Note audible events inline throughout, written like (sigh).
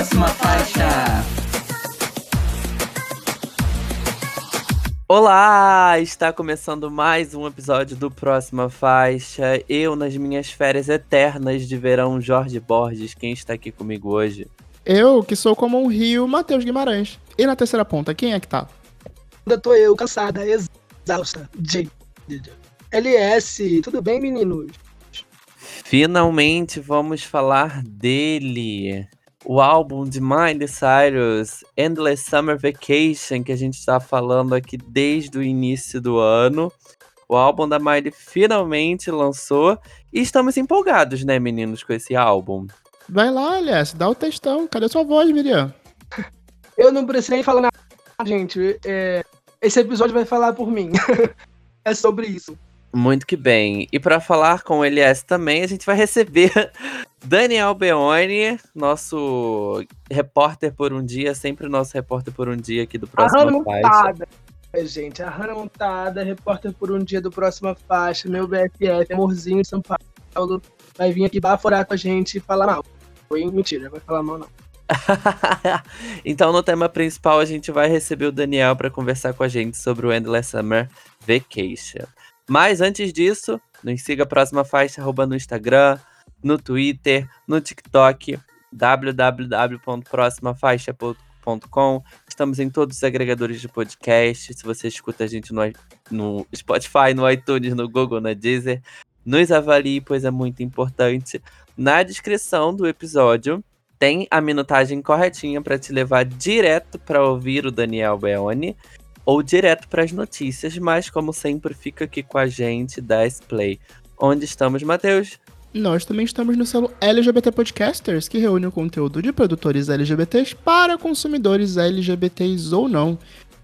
próxima faixa. Olá! Está começando mais um episódio do Próxima Faixa. Eu, nas minhas férias eternas de verão, Jorge Borges. Quem está aqui comigo hoje? Eu, que sou como um rio, Matheus Guimarães. E na terceira ponta, quem é que tá? Ainda tô eu, cansada, exausta. J. LS, tudo bem, meninos? Finalmente vamos falar dele. O álbum de Miley Cyrus, Endless Summer Vacation, que a gente está falando aqui desde o início do ano. O álbum da Miley finalmente lançou e estamos empolgados, né, meninos, com esse álbum. Vai lá, LS, dá o textão. Cadê sua voz, Miriam? Eu não precisei falar nada, gente. É, esse episódio vai falar por mim. (laughs) é sobre isso. Muito que bem. E para falar com o LS também, a gente vai receber (laughs) Daniel Beoni, nosso repórter por um dia, sempre nosso repórter por um dia aqui do próximo A Hannah Montada, gente. A Hannah Montada, repórter por um dia do Próxima Faixa, meu BFF, amorzinho de São Paulo, vai vir aqui baforar com a gente e falar mal. Foi mentira, vai falar mal não. (laughs) então, no tema principal, a gente vai receber o Daniel para conversar com a gente sobre o Endless Summer Vacation. Mas antes disso, nos siga a próxima faixa arroba no Instagram, no Twitter, no TikTok, www.proximafaixa.com. Estamos em todos os agregadores de podcast. Se você escuta a gente no, no Spotify, no iTunes, no Google, na Deezer, nos avalie, pois é muito importante. Na descrição do episódio tem a minutagem corretinha para te levar direto para ouvir o Daniel Beoni ou direto para as notícias, mas como sempre fica aqui com a gente da Play. Onde estamos, Matheus? Nós também estamos no selo LGBT Podcasters, que reúne o conteúdo de produtores LGBTs para consumidores LGBTs ou não.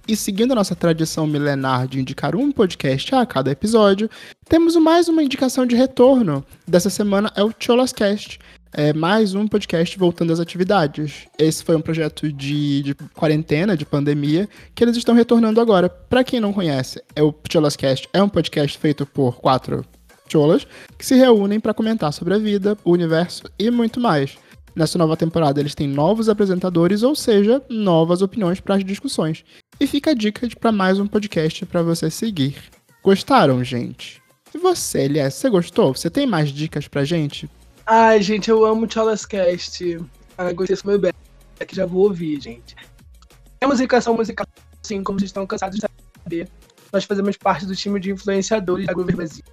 E seguindo a nossa tradição milenar de indicar um podcast a cada episódio, temos mais uma indicação de retorno. Dessa semana é o Cholascast, é mais um podcast voltando às atividades. Esse foi um projeto de, de quarentena, de pandemia, que eles estão retornando agora. Para quem não conhece, é o Cholascast é um podcast feito por quatro cholas que se reúnem para comentar sobre a vida, o universo e muito mais. Nessa nova temporada, eles têm novos apresentadores, ou seja, novas opiniões para as discussões. E fica a dica para mais um podcast para você seguir. Gostaram, gente? E você, Elias, você gostou? Você tem mais dicas pra gente? Ai, gente, eu amo Cholascast. Ah, gostei do meu back, já vou ouvir, gente. É musicação musical, sim, como vocês estão cansados de saber. Nós fazemos parte do time de influenciadores da Groover Brasil.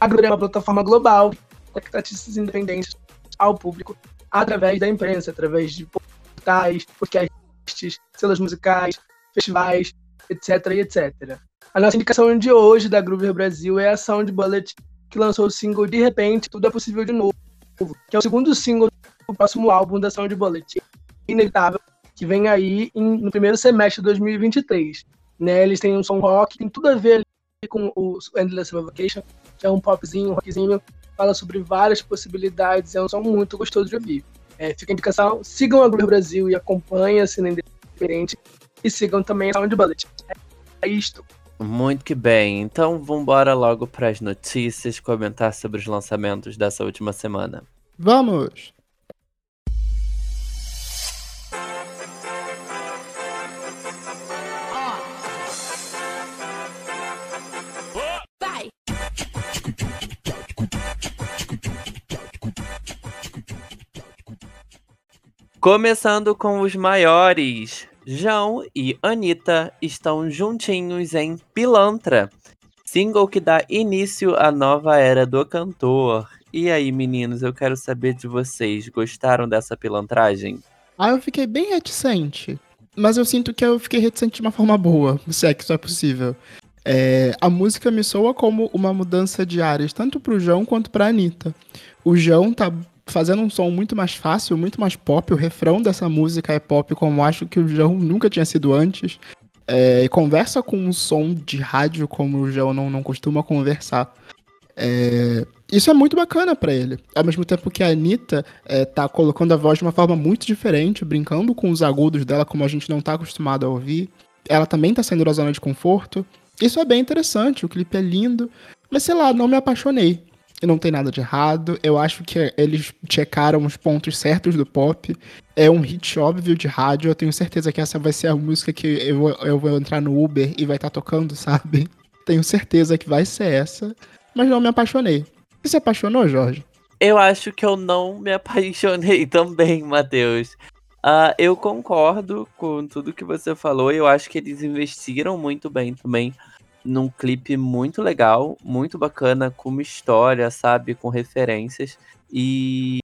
A Groover é uma plataforma global que artistas independentes ao público através da imprensa, através de portais, podcasts, selos musicais, festivais, etc, etc. A nossa indicação de hoje da Groover Brasil é a Sound Bullet, que lançou o single De Repente, Tudo é Possível de Novo, que é o segundo single do próximo álbum da Sound Bullet, Inevitável, que vem aí em, no primeiro semestre de 2023. Né, eles têm um som rock, tem tudo a ver com o Endless Vacation, que é um popzinho, um rockzinho, fala sobre várias possibilidades, é um som muito gostoso de ouvir. É, fica a indicação, sigam a Groove Brasil e acompanhem a cena independente e sigam também a Sound Bullet. É, é isto. Muito que bem. Então vamos embora logo para as notícias, comentar sobre os lançamentos dessa última semana. Vamos! Começando com os maiores. João e Anitta estão juntinhos em Pilantra, single que dá início à nova era do cantor. E aí, meninos, eu quero saber de vocês, gostaram dessa pilantragem? Ah, eu fiquei bem reticente, mas eu sinto que eu fiquei reticente de uma forma boa, se é que isso é possível. É, a música me soa como uma mudança de áreas, tanto pro João quanto pra Anitta. O João tá fazendo um som muito mais fácil, muito mais pop. O refrão dessa música é pop, como acho que o João nunca tinha sido antes. É, conversa com um som de rádio como o João não, não costuma conversar. É, isso é muito bacana para ele. Ao mesmo tempo que a Anitta é, tá colocando a voz de uma forma muito diferente, brincando com os agudos dela, como a gente não tá acostumado a ouvir. Ela também tá saindo da zona de conforto. Isso é bem interessante, o clipe é lindo. Mas sei lá, não me apaixonei. Não tem nada de errado. Eu acho que eles checaram os pontos certos do pop. É um hit óbvio de rádio. Eu tenho certeza que essa vai ser a música que eu, eu vou entrar no Uber e vai estar tá tocando, (laughs) sabe? Tenho certeza que vai ser essa. Mas não me apaixonei. Você se apaixonou, Jorge? Eu acho que eu não me apaixonei (laughs) também, Matheus. Uh, eu concordo com tudo que você falou. Eu acho que eles investiram muito bem também num clipe muito legal, muito bacana, com uma história, sabe, com referências. E.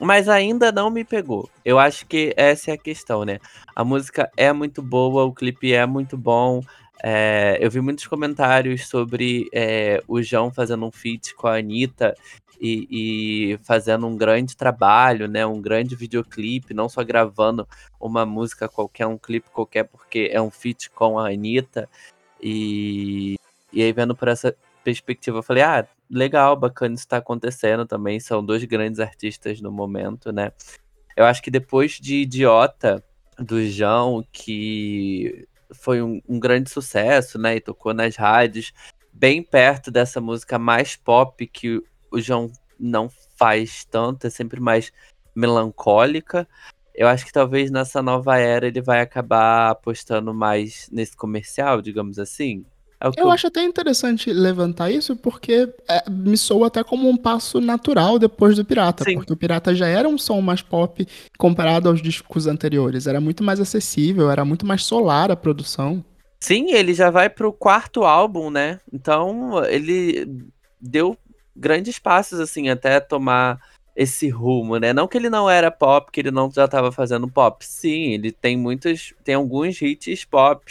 Mas ainda não me pegou. Eu acho que essa é a questão, né? A música é muito boa, o clipe é muito bom. É, eu vi muitos comentários sobre é, o João fazendo um feat com a Anitta e, e, fazendo um grande trabalho, né? Um grande videoclipe, não só gravando uma música qualquer, um clipe qualquer, porque é um feat com a Anitta. E, e aí, vendo por essa perspectiva, eu falei, ah, legal, bacana isso tá acontecendo também. São dois grandes artistas no momento, né? Eu acho que depois de Idiota, do João, que foi um, um, grande sucesso, né? E tocou nas rádios, bem perto dessa música mais pop que o João não faz tanto, é sempre mais melancólica. Eu acho que talvez nessa nova era ele vai acabar apostando mais nesse comercial, digamos assim. É eu, eu, acho até interessante levantar isso, porque é, me soa até como um passo natural depois do Pirata. Sim. Porque o Pirata já era um som mais pop comparado aos discos anteriores. Era muito mais acessível, era muito mais solar a produção. Sim, ele já vai pro quarto álbum, né? Então ele deu grandes passos, assim, até tomar esse rumo, né? Não que ele não era pop, que ele não já estava fazendo pop. Sim, ele tem muitos, tem alguns hits pop,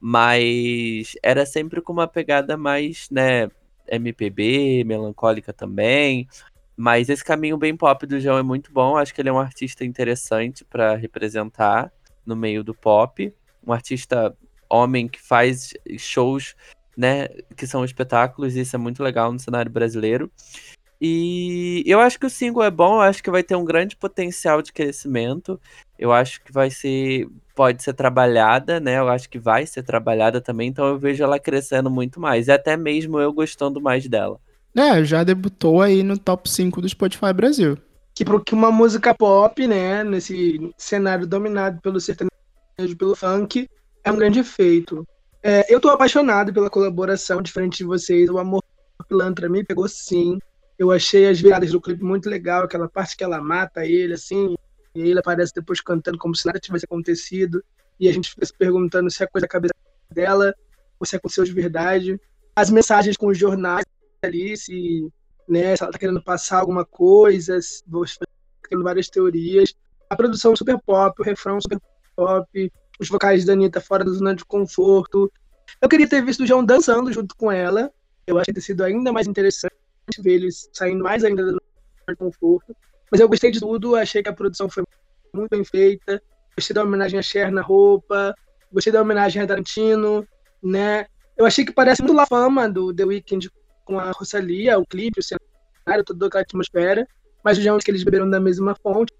mas era sempre com uma pegada mais, né, MPB, melancólica também. Mas esse caminho bem pop do João é muito bom. Acho que ele é um artista interessante para representar no meio do pop. Um artista homem que faz shows, né, que são espetáculos, isso é muito legal no cenário brasileiro. E eu acho que o single é bom, eu acho que vai ter um grande potencial de crescimento. Eu acho que vai ser. Pode ser trabalhada, né? Eu acho que vai ser trabalhada também, então eu vejo ela crescendo muito mais. E até mesmo eu gostando mais dela. É, já debutou aí no top 5 do Spotify Brasil. Que porque uma música pop, né, nesse cenário dominado pelo sertanejo, pelo funk, é um grande feito. É, eu tô apaixonado pela colaboração, diferente de vocês. O amor pilantra me pegou sim. Eu achei as viradas do clipe muito legal, aquela parte que ela mata ele, assim, e ele aparece depois cantando como se nada tivesse acontecido, e a gente fica se perguntando se é coisa da cabeça dela ou se aconteceu de verdade. As mensagens com os jornais ali, se, né, se ela tá querendo passar alguma coisa, vou tendo várias teorias. A produção super pop, o refrão super pop, os vocais da Anitta fora da zona de conforto. Eu queria ter visto o João dançando junto com ela. Eu acho que ter sido ainda mais interessante ver eles saindo mais ainda do conforto. Mas eu gostei de tudo, achei que a produção foi muito bem feita. Gostei da homenagem a Cher na roupa, gostei da homenagem a Tarantino, né? Eu achei que parece muito La Fama do The Weeknd com a Rosalia, o clipe, o cenário, toda aquela atmosfera. Mas já que eles beberam da mesma fonte,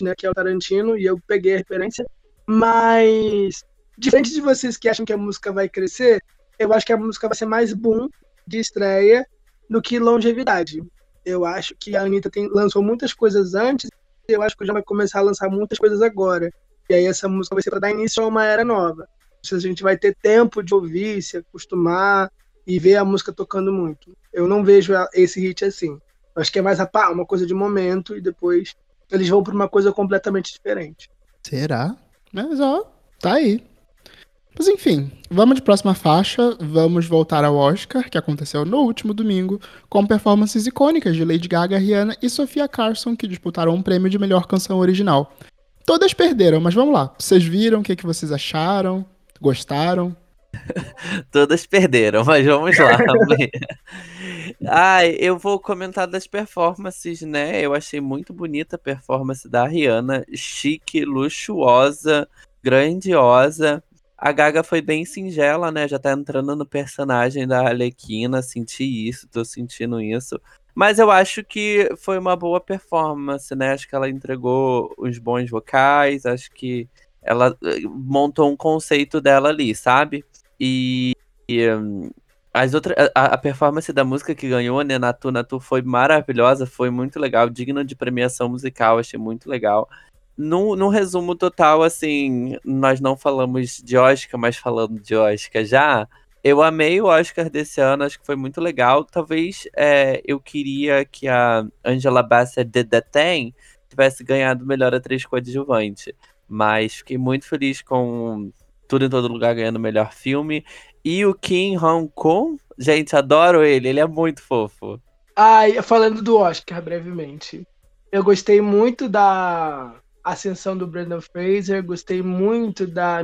né? Que é o Tarantino, e eu peguei a referência. Mas, diferente de vocês que acham que a música vai crescer, eu acho que a música vai ser mais boom de estreia do que longevidade. Eu acho que a Anitta tem, lançou muitas coisas antes, e eu acho que já vai começar a lançar muitas coisas agora. E aí essa música vai ser para dar início a uma era nova. A gente vai ter tempo de ouvir, se acostumar e ver a música tocando muito. Eu não vejo esse hit assim. Eu acho que é mais uma coisa de momento e depois eles vão para uma coisa completamente diferente. Será? Mas ó, tá aí. Mas enfim, vamos de próxima faixa. Vamos voltar ao Oscar, que aconteceu no último domingo, com performances icônicas de Lady Gaga, Rihanna e Sofia Carson, que disputaram um prêmio de melhor canção original. Todas perderam, mas vamos lá. Vocês viram o que, que vocês acharam? Gostaram? (laughs) Todas perderam, mas vamos lá. (laughs) Ai, eu vou comentar das performances, né? Eu achei muito bonita a performance da Rihanna, chique, luxuosa, grandiosa. A Gaga foi bem singela, né? Já tá entrando no personagem da Arlequina, senti isso, tô sentindo isso. Mas eu acho que foi uma boa performance, né? Acho que ela entregou os bons vocais, acho que ela eh, montou um conceito dela ali, sabe? E, e, as outras, a, a performance da música que ganhou, né, Natu Natu, foi maravilhosa, foi muito legal, digna de premiação musical, achei muito legal. No, no resumo total, assim, nós não falamos de Oscar, mas falando de Oscar já, eu amei o Oscar desse ano, acho que foi muito legal. Talvez é, eu queria que a Angela Bassett de Ten tivesse ganhado melhor atriz coadjuvante. Mas fiquei muito feliz com Tudo em Todo Lugar ganhando melhor filme. E o Kim Hong Kong, gente, adoro ele, ele é muito fofo. Ai, falando do Oscar, brevemente. Eu gostei muito da ascensão do Brandon Fraser, gostei muito da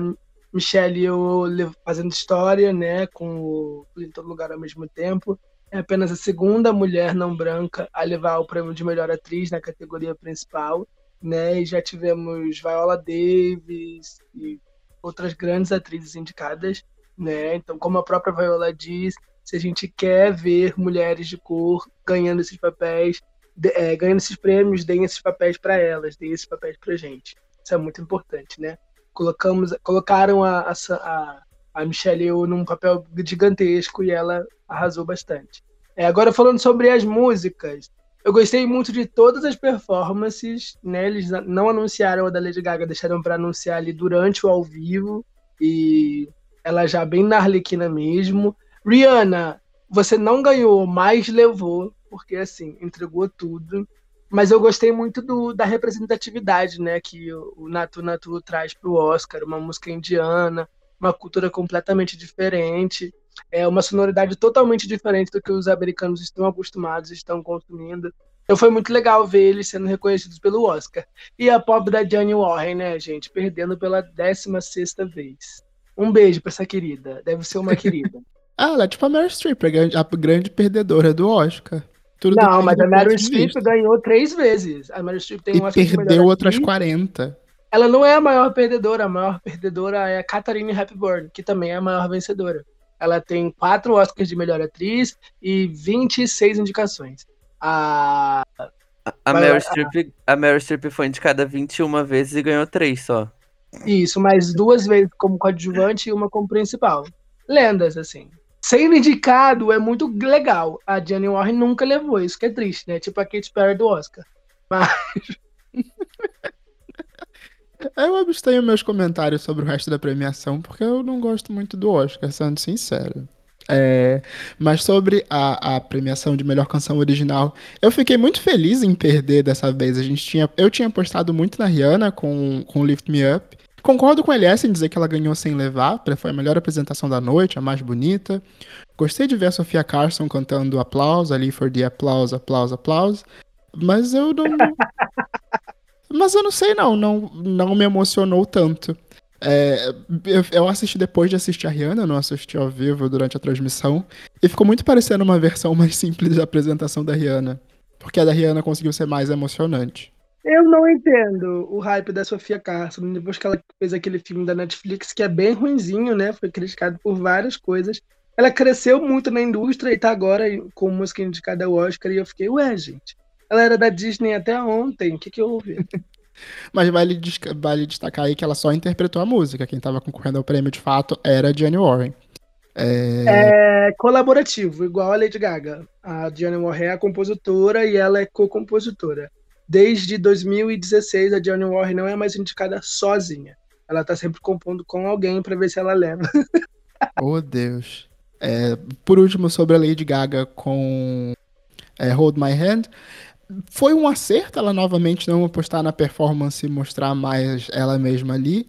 Michelle Yeoh fazendo história, né, com o em todo lugar ao mesmo tempo. É apenas a segunda mulher não branca a levar o prêmio de melhor atriz na categoria principal, né? E já tivemos Viola Davis e outras grandes atrizes indicadas, né? Então, como a própria Viola diz, se a gente quer ver mulheres de cor ganhando esses papéis, é, ganhando esses prêmios, deem esses papéis para elas, deem esses papéis para gente. Isso é muito importante, né? Colocamos, colocaram a, a, a Michelle Yeoh num papel gigantesco e ela arrasou bastante. É, agora falando sobre as músicas, eu gostei muito de todas as performances, né? Eles não anunciaram a da Lady Gaga, deixaram para anunciar ali durante o ao vivo e ela já bem na Arlequina mesmo. Rihanna, você não ganhou, mas levou, porque assim, entregou tudo. Mas eu gostei muito do, da representatividade, né, que o Natu Natu traz para o Oscar, uma música indiana, uma cultura completamente diferente, é uma sonoridade totalmente diferente do que os americanos estão acostumados, estão consumindo. Então foi muito legal ver eles sendo reconhecidos pelo Oscar. E a pop da Jane Warren, né, gente, perdendo pela 16 sexta vez. Um beijo para essa querida, deve ser uma querida. (laughs) ah, ela é tipo a Meryl Streep, a grande perdedora do Oscar. Tudo não, mas a Meryl Streep ganhou três vezes. A Meryl Streep tem e perdeu outras 40. Ela não é a maior perdedora. A maior perdedora é a Catherine Hepburn, que também é a maior vencedora. Ela tem quatro Oscars de melhor atriz e 26 indicações. A, a, Meryl, Streep, a Meryl Streep foi indicada 21 vezes e ganhou três só. Isso, mas duas vezes como coadjuvante e uma como principal. Lendas, assim sendo indicado é muito legal. A Jenny Warren nunca levou, isso que é triste, né? Tipo a Katy Perry do Oscar. Mas. (laughs) Eu abstenho meus comentários sobre o resto da premiação, porque eu não gosto muito do Oscar, sendo sincero. É, mas sobre a, a, premiação de melhor canção original, eu fiquei muito feliz em perder dessa vez. A gente tinha, eu tinha apostado muito na Rihanna com, com Lift Me Up. Concordo com a LS em dizer que ela ganhou sem levar, foi a melhor apresentação da noite, a mais bonita. Gostei de ver a Sofia Carson cantando aplauso ali for the aplauso, aplauso, aplauso. Mas eu não. (laughs) mas eu não sei, não. Não, não me emocionou tanto. É, eu, eu, assisti depois de assistir a Rihanna, não assisti ao vivo durante a transmissão. E ficou muito parecendo uma (laughs) versão mais simples da apresentação da Rihanna. Porque a da Rihanna conseguiu ser mais emocionante. Eu não entendo o hype da Sofia Carson, depois que ela fez aquele filme da Netflix, que é bem ruinzinho, né? Foi criticado por várias coisas. Ela cresceu muito na indústria e tá agora com música indicada ao Oscar, e eu fiquei, ué, gente, ela era da Disney até ontem, o que que houve? (laughs) Mas vale, vale destacar aí que ela só interpretou a música, quem tava concorrendo ao prêmio de fato era a Jenny Warren. É... é... colaborativo, igual a Lady Gaga. A Jenny Warren é a compositora e ela é co-compositora. Desde 2016, a Johnny Warren não é mais indicada sozinha. Ela tá sempre compondo com alguém para ver se ela leva. (laughs) oh, Deus. É, por último, sobre a Lady Gaga com é, Hold My Hand. Foi um acerto ela novamente não apostar na performance e mostrar mais ela mesma ali.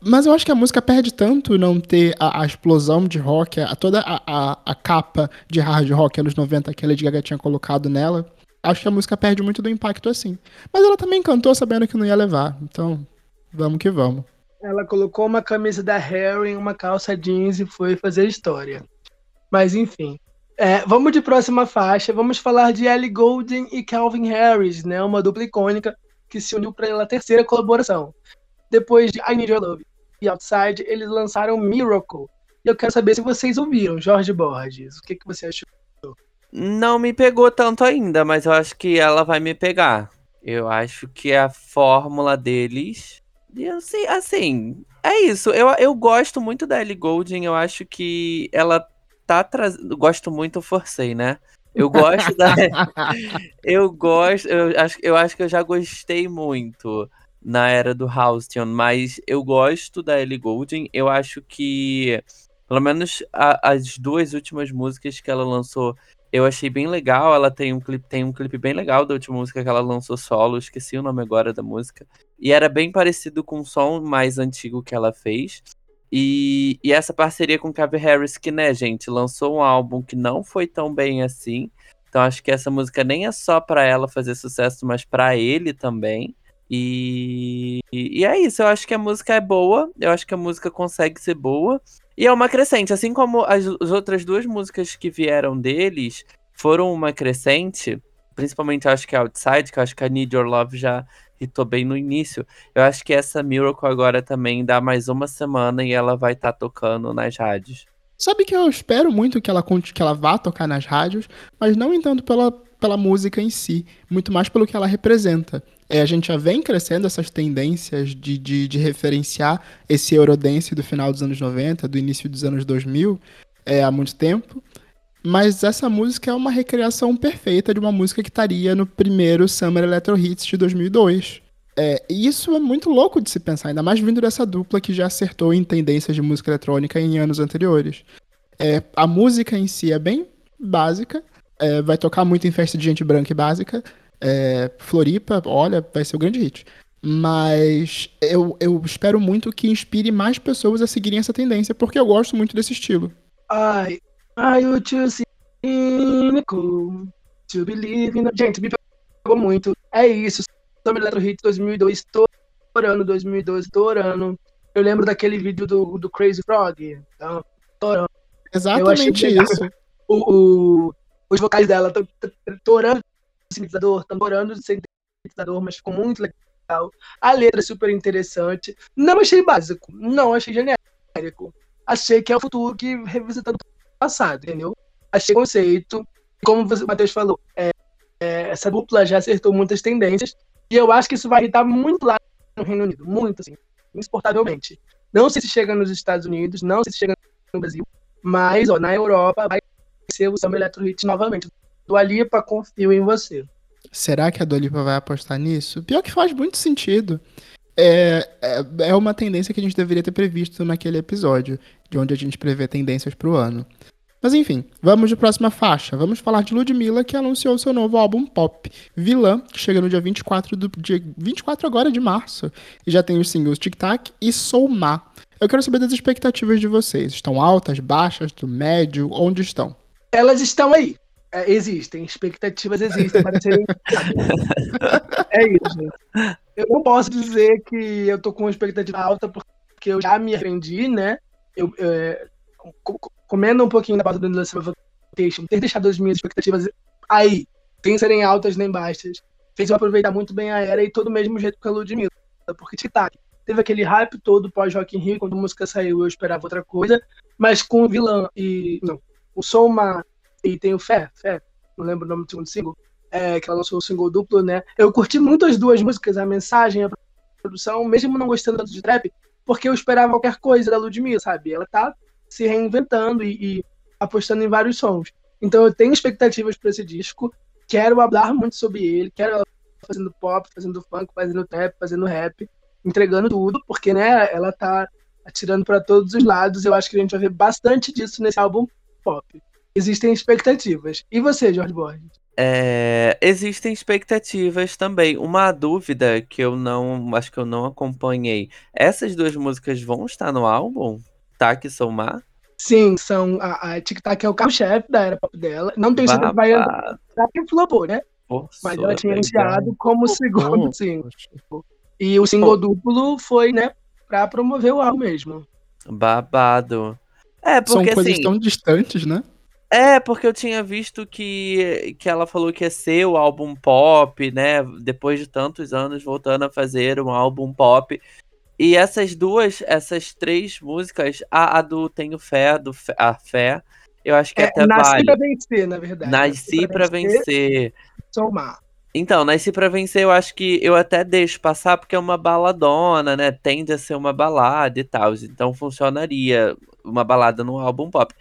Mas eu acho que a música perde tanto não ter a, a explosão de rock, a, toda a, a, a, capa de hard rock anos 90 que a Lady Gaga tinha colocado nela acho que a música perde muito do impacto assim. Mas ela também cantou sabendo que não ia levar. Então, vamos que vamos. Ela colocou uma camisa da Harry, uma calça jeans e foi fazer história. Mas enfim. É, vamos de próxima faixa. Vamos falar de Ellie Goulding e Calvin Harris, né? Uma dupla icônica que se uniu para a terceira colaboração. Depois de I Need Your Love e Outside, eles lançaram Miracle. E eu quero saber se vocês ouviram, Jorge Borges. O que, que você achou? Não me pegou tanto ainda, mas eu acho que ela vai me pegar. Eu acho que a fórmula deles. Eu sei, assim, é isso. Eu, eu gosto muito da Ellie Goulding. Eu acho que ela tá trazendo. Gosto muito, forcei, né? Eu gosto da. (laughs) eu gosto. Eu acho, eu acho que eu já gostei muito na era do Halcyon, mas eu gosto da Ellie Goulding. Eu acho que, pelo menos a, as duas últimas músicas que ela lançou, eu achei bem legal. Ela tem um clipe, tem um clipe bem legal da última música que ela lançou solo. Esqueci o nome agora da música. E era bem parecido com o som mais antigo que ela fez. E, e essa parceria com Calvin Harris, que, né, gente, lançou um álbum que não foi tão bem assim. Então acho que essa música nem é só para ela fazer sucesso, mas para ele também. E, e, é isso, eu acho que a música é boa, eu acho que a música consegue ser boa. E é uma crescente, assim como as, as outras duas músicas que vieram deles foram uma crescente, principalmente acho que a Outside, que acho que a Need Your Love já hitou bem no início. Eu acho que essa Miracle agora também dá mais uma semana e ela vai estar tá tocando nas rádios. Sabe que eu espero muito que ela, que ela vá tocar nas rádios, mas não tanto pela, pela música em si, muito mais pelo que ela representa. É, a gente já vem crescendo essas tendências de, de, de, referenciar esse Eurodance do final dos anos 90, do início dos anos 2000, é, há muito tempo. Mas essa música é uma recriação perfeita de uma música que estaria no primeiro Summer Electro Hits de 2002. É, e isso é muito louco de se pensar, ainda mais vindo dessa dupla que já acertou em tendências de música eletrônica em anos anteriores. É, a música em si é bem básica, é, vai tocar muito em festa de gente branca e básica. É, Floripa, olha, vai ser o grande hit. Mas eu, eu espero muito que inspire mais pessoas a seguirem essa tendência, porque eu gosto muito desse estilo. Ai, ai, cynical to believe in... Gente, me pegou muito. É isso. Summer Electro Hit 2002, torando 2012, torando. Eu lembro daquele vídeo do, do Crazy Frog. Então, torando. Exatamente isso. O, o, os vocais dela torando o sintetizador, torando o sintetizador, mas ficou muito legal. A letra é super interessante. Não achei básico, não achei genérico. Achei que é o futuro que revisitando o passado, entendeu? Achei conceito. Como o Matheus falou, é, é, essa dupla já acertou muitas tendências e eu acho que isso vai irritar muito lá no Reino Unido, muito assim, insuportavelmente. Não sei se chega nos Estados Unidos, não sei se chega no Brasil, mas ó, na Europa vai ser o Samba Electro Hit novamente. Do Alipa, confio em você. Será que a Dolipa vai apostar nisso? Pior que faz muito sentido. É, é, é uma tendência que a gente deveria ter previsto naquele episódio, de onde a gente prevê tendências para o ano. Mas enfim, vamos de próxima faixa. Vamos falar de Ludmilla, que anunciou seu novo álbum pop, Vilã, que chega no dia 24, do, dia 24 agora de março. E já tem os singles Tic Tac e Sou Má. Eu quero saber das expectativas de vocês. Estão altas, baixas, do médio? Onde estão? Elas estão aí. É, existem, expectativas existem para serem. (laughs) é isso, gente. Eu não posso dizer que eu tô com expectativa alta porque eu já me arrependi, né? Eu, é, comendo um pouquinho da pauta do Vocation, ter deixado as minhas expectativas aí, sem serem altas nem baixas, fez eu aproveitar muito bem a era e todo o mesmo jeito que a Ludmilla. Porque tic-tac, teve aquele hype todo pós Rock in Rio, quando a música saiu eu esperava outra coisa, mas com o vilão e. Não, o Soma e tem o Fé, Fé, não lembro o nome do segundo single, é, que ela lançou o single duplo, né? Eu curti muito as duas músicas, a mensagem, a produção, mesmo não gostando tanto de trap, porque eu esperava qualquer coisa da Ludmilla, sabe? Ela tá se reinventando e, e apostando em vários sons. Então eu tenho expectativas para esse disco, quero falar muito sobre ele, quero ela fazendo pop, fazendo funk, fazendo trap, fazendo rap, entregando tudo, porque né, ela tá atirando para todos os lados. Eu acho que a gente vai ver bastante disso nesse álbum pop. Existem expectativas. E você, Jorge Borges? É, existem expectativas também. Uma dúvida que eu não acho que eu não acompanhei. Essas duas músicas vão estar no álbum? Tic-Tac são má? Sim, são. A, a Tic-Tac é o carro-chefe da era pop dela. Não tem certeza que vai entrar que flopou, né? Forçou, Mas ela tinha iniciado como segundo single. E o single duplo foi, né, pra promover o álbum mesmo. Babado. É, porque São coisas assim, tão distantes, né? É, porque eu tinha visto que, que ela falou que ia ser o álbum pop, né? Depois de tantos anos voltando a fazer um álbum pop. E essas duas, essas três músicas, a, a do Tenho Fé, do a Fé, eu acho que é, até nasci vale. pra vencer, na verdade. Nasci pra vencer. Somar. Então, Nasci pra vencer, eu acho que eu até deixo passar porque é uma baladona, né? Tende a ser uma balada e tal. Então funcionaria uma balada no álbum pop.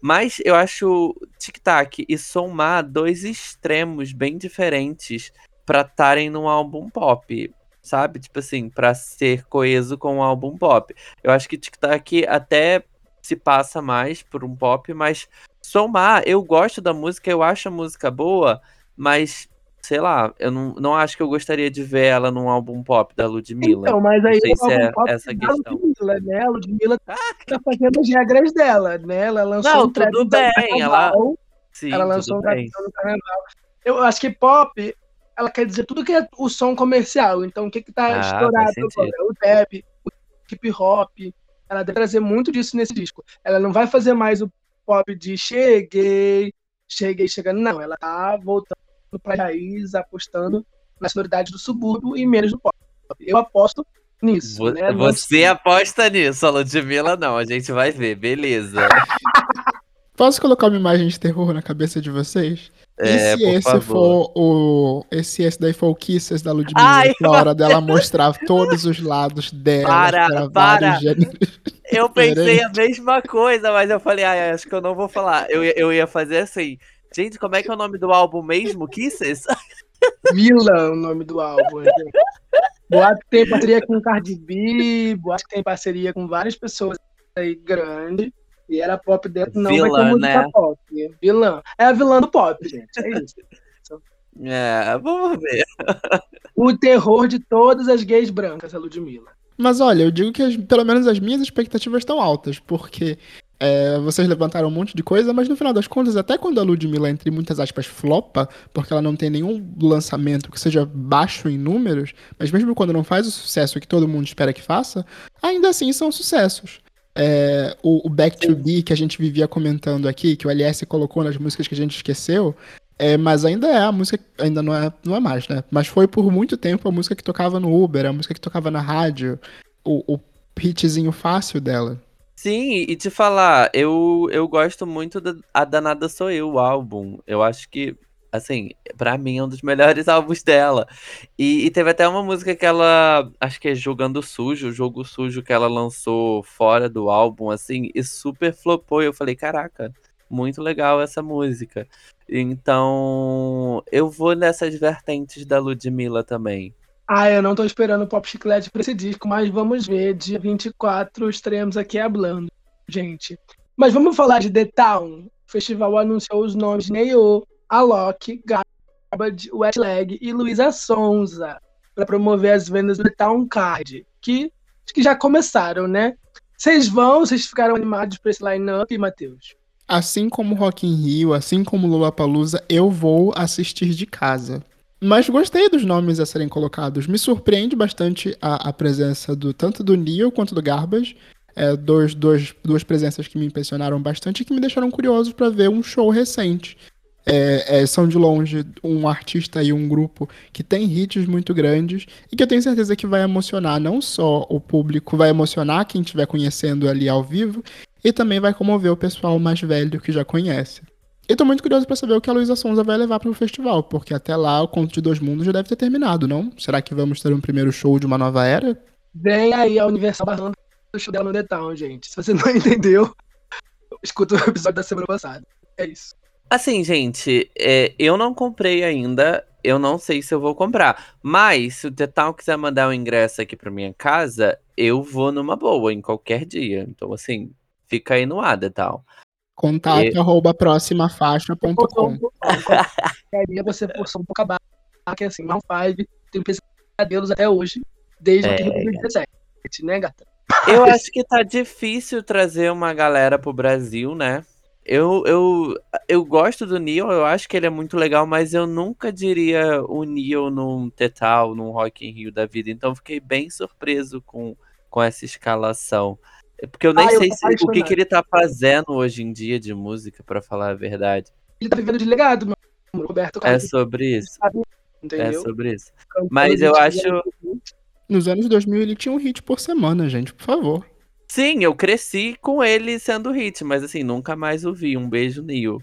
Mas eu acho Tic Tac e Somar dois extremos bem diferentes pra estarem num álbum pop, sabe? Tipo assim, pra ser coeso com um álbum pop. Eu acho que Tic Tac até se passa mais por um pop, mas Somar, eu gosto da música, eu acho a música boa, mas sei lá, eu não, não acho que eu gostaria de ver ela num álbum pop da Ludmilla. Então, mas aí não sei é essa da questão. Ludmilla, né? A Ludmilla tá fazendo as regras dela, né? Ela lançou Não, um trap tudo bem, carnaval, Sim, ela lançou um trap no carnaval. Eu acho que pop, ela quer dizer tudo que é o som comercial. Então, o que que tá Ah, estourado agora? O trap, o hip hop. Ela deve trazer muito disso nesse disco. Ela não vai fazer mais o pop de cheguei, cheguei chegando, não. Ela tá voltando pra raiz, apostando na sonoridade do subúrbio e menos do pop. Eu aposto nisso, Vo- né? Não Você aposta nisso, a Ludmilla não, a gente vai ver, beleza. (laughs) Posso colocar uma imagem de terror na cabeça de vocês? É, e se por esse favor. for o. Esse, esse daí for o Kisses da Ludmilla, Ai, que é hora (laughs) dela mostrar todos os lados dela Para, para, para. vários gêneros. Eu pensei a mesma coisa, mas eu falei, ai, acho que eu não vou falar. Eu, eu ia fazer assim, gente, como é que é o nome do álbum mesmo? Kisses? (laughs) Vila o nome do álbum. gente. Boato que tem parceria com Cardi B, Boato que tem parceria com várias pessoas aí grande. E era pop dentro, não vai Vilã, ter música né? pop. Vilã. É a vilã do pop, gente. É isso. É, vamos ver. O terror de todas as gays brancas, a Ludmilla. Mas olha, eu digo que as- pelo menos as minhas expectativas estão altas, porque é, vocês levantaram um monte de coisa, mas no final das contas, até quando a Ludmilla, entre muitas aspas, flopa, porque ela não tem nenhum lançamento que seja baixo em números, mas mesmo quando não faz o sucesso que todo mundo espera que faça, ainda assim são sucessos. É, o, o Back to Be que a gente vivia comentando aqui, que o LS colocou nas músicas que a gente esqueceu, é, mas ainda é a música, ainda não é, não é mais, né? Mas foi por muito tempo a música que tocava no Uber, a música que tocava na rádio, o, o hitzinho fácil dela. Sim, e te falar, eu, eu gosto muito da A Danada Sou Eu, o álbum. Eu acho que, assim, pra mim é um dos melhores (laughs) álbuns dela. E, e teve até uma música que ela, acho que é Jogando Sujo, Jogo Sujo, que ela lançou fora do álbum, assim, e super flopou. E eu falei, caraca, muito legal essa música. Então, eu vou nessas vertentes da Ludmilla também. Ah, eu não tô esperando o Pop Chiclete pra esse disco, mas vamos ver. Dia 24 estaremos aqui hablando, gente. Mas vamos falar de The Town. O festival anunciou os nomes de Neo, Alok, Garbage, Wetlag e Luísa Sonza para promover as vendas do The Town Card, que que já começaram, né? Vocês vão, vocês ficaram animados pra esse line-up, Matheus? Assim como Rock in Rio, assim como Lollapalooza, eu vou assistir de casa. Mas gostei dos nomes a serem colocados. Me surpreende bastante a, a presença do tanto do Neo quanto do Garbage. É, dois, dois, duas presenças que me impressionaram bastante e que me deixaram curioso para ver um show recente. É, é, são de longe um artista e um grupo que tem hits muito grandes e que eu tenho certeza que vai emocionar não só o público, vai emocionar quem estiver conhecendo ali ao vivo e também vai comover o pessoal mais velho que já conhece. E tô muito curioso pra saber o que a Luísa Sonza vai levar pro festival, porque até lá o Conto de Dois Mundos já deve ter terminado, não? Será que vamos ter um primeiro show de uma nova era? Vem aí a Universal barrando o show dela no The Town, gente. Se você não (laughs) entendeu, escuta o episódio da semana passada. É isso. Assim, gente, é, eu não comprei ainda. Eu não sei se eu vou comprar. Mas, se o Detal quiser mandar um ingresso aqui pra minha casa, eu vou numa boa, em qualquer dia. Então, assim, fica aí no ar, Detal. Contato E- arroba pouco- ó, qualquer você forçou um pouco a barra, que assim, Mal 5 tem pesadelos até hoje, desde É. 2017, né, gata? Eu (laughs) acho que tá difícil trazer uma galera pro Brasil, né? Eu, eu, eu gosto do Neil, eu acho que ele é muito legal, mas eu nunca diria o Neil num Tetal, num Rock in Rio da vida. Então fiquei bem surpreso com, com essa escalação. É Porque eu nem Ah, eu sei tô se, o que, que ele tá fazendo hoje em dia de música, pra falar a verdade. Ele tá vivendo de legado, meu. Roberto É Carlos, sobre isso. É sobre isso. Mas eu acho. Nos anos 2000 ele tinha um hit por semana, gente, por favor. Sim, eu cresci com ele sendo hit, mas assim, nunca mais o vi. Um beijo, Neil.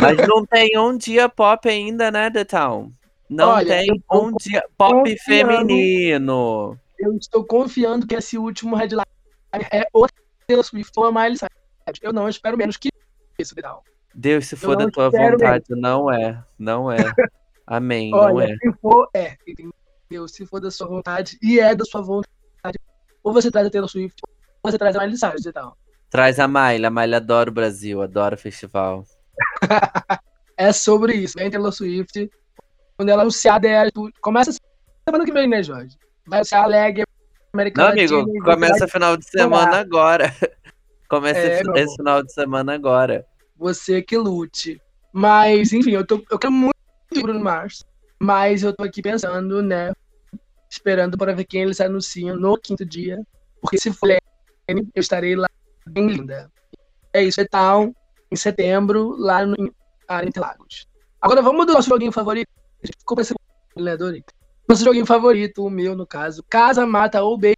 Mas não (laughs) tem um dia pop ainda, né, The Town? Não Olha, tem eu um dia pop confiando. feminino. Eu estou confiando que esse último headline é outra Taylor Swift ou a Miley Cyrus. Eu não espero menos que isso, Vidal. Deus, se for não da tua vontade, não é. Não é. (laughs) Amém, não Olha, é. se for, é, entendeu? Se for da sua vontade, e é da sua vontade, ou você traz a Taylor Swift, ou você traz a Miley Cyrus e tal. Traz a Miley. A Miley adora o Brasil, adora o festival. (laughs) É sobre isso. Vem Taylor Swift, quando ela anunciar dela, tu- começa semana que vem, né, Jorge? Vai anunciar a Leg Não, Americana amigo, Latina, você começa vai- final de semana agora. (laughs) Começa É, esse, final de semana agora. você que lute. Mas, enfim, eu, tô, eu quero muito o Bruno Mars, mas eu tô aqui pensando, né, esperando para ver quem eles anunciam no quinto dia, porque se for eu estarei lá bem linda. É isso, então, em setembro, lá no em ah, Interlagos. Agora vamos do nosso joguinho favorito. Ficou pensando, né, Dori? Nosso joguinho favorito, o meu, no caso, Casa, Mata ou Beija,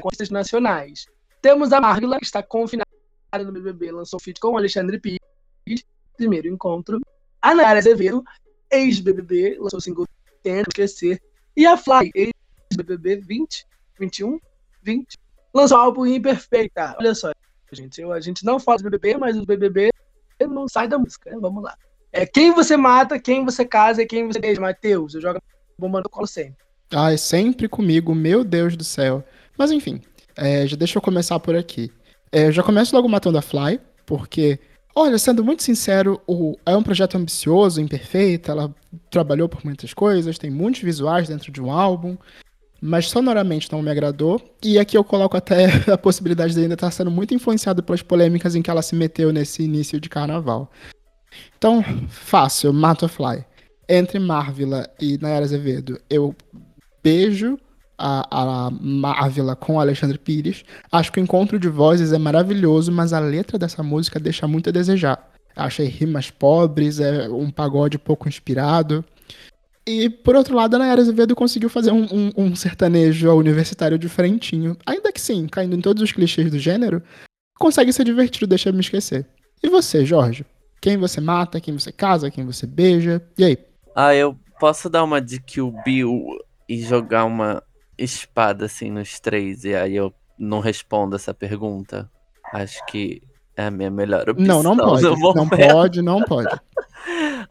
com artistas nacionais. Temos a Marvila, que está confinada no BBB, lançou feat com Alexandre Pires, primeiro encontro. A Nayara Azevedo, ex-BBB, lançou o single Tenta Esquecer. E a Fly, ex-BBB 20, 21, 20, lançou o álbum Imperfeita. Olha só, gente, eu- a gente não fala de BBB, mas o BBB não sai da música, né? Vamos lá. É quem você mata, quem você casa e quem você beija. Matheus, eu jogo bomba no colo sempre. Ai, sempre comigo, meu Deus do céu. Mas enfim, é, já deixa eu começar por aqui. É, eu já começo logo matando a Fly, porque, olha, sendo muito sincero, o- é um projeto ambicioso, imperfeito, ela trabalhou por muitas coisas, tem muitos visuais dentro de um álbum, mas sonoramente não me agradou. E aqui eu coloco até (laughs) a possibilidade de ainda estar sendo muito influenciado pelas polêmicas em que ela se meteu nesse início de carnaval. Então, fácil, mato a Fly. Entre Marvila e Nayara Azevedo, eu beijo a, a Marvila com Alexandre Pires. Acho que o encontro de vozes é maravilhoso, mas a letra dessa música deixa muito a desejar. Achei rimas pobres, é um pagode pouco inspirado. E, por outro lado, a Nayara Azevedo conseguiu fazer um, um- um sertanejo universitário diferentinho. Ainda que sim, caindo em todos os clichês do gênero, consegue ser divertido, deixa eu me esquecer. E você, Jorge? Quem você mata, quem você casa, quem você beija? E aí? Ah, eu posso dar uma de Kill Bill e jogar uma espada assim nos três, e aí eu não respondo essa pergunta? Acho que é a minha melhor opção. Não, não pode. Não pode, não pode. (laughs)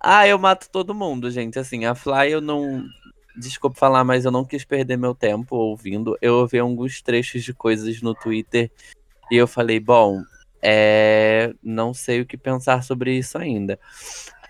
Ah, eu mato todo mundo, gente. Assim, a Fly eu não. Desculpa falar, mas eu não quis perder meu tempo ouvindo. Eu ouvi alguns trechos de coisas no Twitter e eu falei, bom, é... não sei o que pensar sobre isso ainda.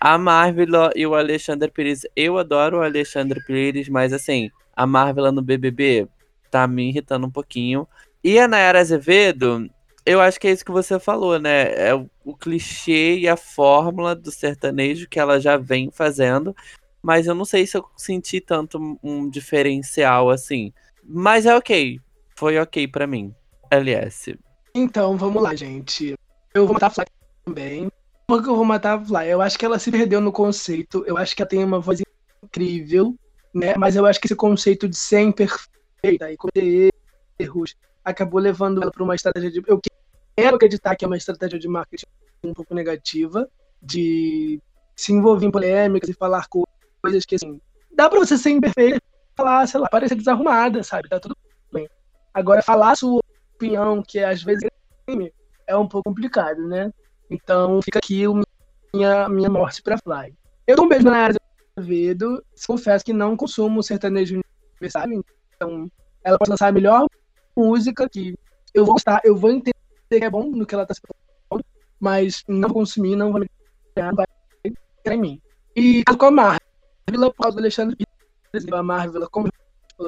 A Marvel e o Alexandre Pires, eu adoro o Alexandre Pires, mas assim, a Marvel no BBB tá me irritando um pouquinho. E a Nayara Azevedo, eu acho que é isso que você falou, né? É o, clichê e a fórmula do sertanejo que ela já vem fazendo. Mas eu não sei se eu senti tanto um- diferencial assim. Mas é ok. Foi ok pra mim. LS. Então, vamos lá, gente. Eu vou a Fly também. Por que eu vou matar a Fly? Eu acho que ela se perdeu no conceito. Eu acho que ela tem uma voz incrível, né? Mas eu acho que esse conceito de ser imperfeita e cometer erros acabou levando ela para uma estratégia de. Eu quero acreditar que é uma estratégia de marketing um pouco negativa, de se envolver em polêmicas e falar coisas que, assim, dá pra você ser imperfeita falar, sei lá, parecer desarrumada, sabe? Tá tudo bem. Agora, falar sua opinião, que às vezes é crime, é um pouco complicado, né? Então, fica aqui minha, minha morte pra Fly. Eu dou um beijo na Nayara Azevedo. Confesso que não consumo sertanejo universal, então ela pode lançar a melhor música que eu vou gostar, eu vou entender que é bom no que ela tá se propondo, mas não vou consumir, não vai me não vai em mim. E caso com a Marvel, por causa do Alexandre Pires, a Marvel, como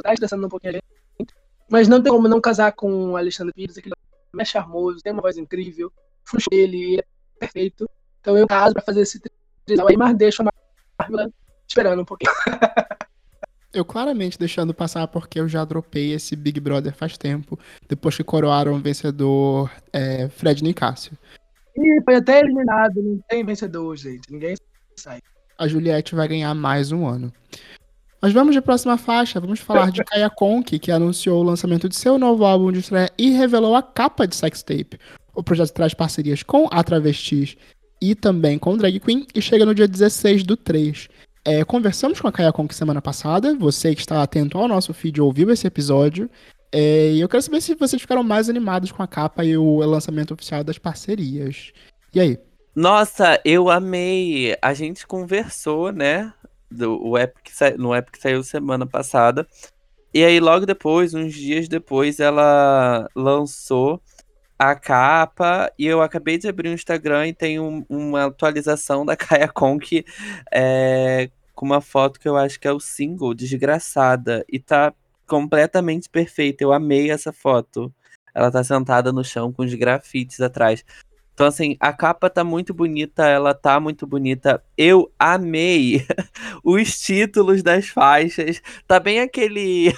tá estressando um pouquinho a gente, mas não tem como não casar com o Alexandre Pires, aquele é charmoso, tem uma voz incrível, fluxo dele, é perfeito. Então eu caso pra fazer esse trisal aí, mas deixo a Marvel esperando um pouquinho. (laughs) Eu claramente deixando passar porque eu já dropei esse Big Brother faz tempo, depois que coroaram o vencedor é, Fred Nicásio. E foi até eliminado, não tem vencedor, gente. Ninguém sai. A Juliette vai ganhar mais um ano. Mas vamos de próxima faixa, vamos falar de Kaya Conk, que anunciou o lançamento de seu novo álbum de estreia e revelou a capa de Sextape. O projeto traz parcerias com a Travestis e também com Drag Queen e chega no dia 16 do 3. É, conversamos com a Kaya Conk semana passada, você que está atento ao nosso feed ouviu esse episódio. É, e eu quero saber se vocês ficaram mais animados com a capa e o lançamento oficial das parcerias. E aí? Nossa, eu amei. A gente conversou, né? Do, o app que sa... No app que saiu semana passada. E aí, logo depois, uns dias depois, ela lançou a capa. E eu acabei de abrir o Instagram e tem um, uma atualização da (laughs) Kaya Conk é, com uma foto que eu acho que é o single, Desgraçada. E tá completamente perfeita. Eu amei essa foto. Ela tá sentada no chão com os grafites atrás. Então, assim, a capa tá muito bonita, ela tá muito bonita. Eu amei (laughs) os títulos das faixas. Tá bem aquele.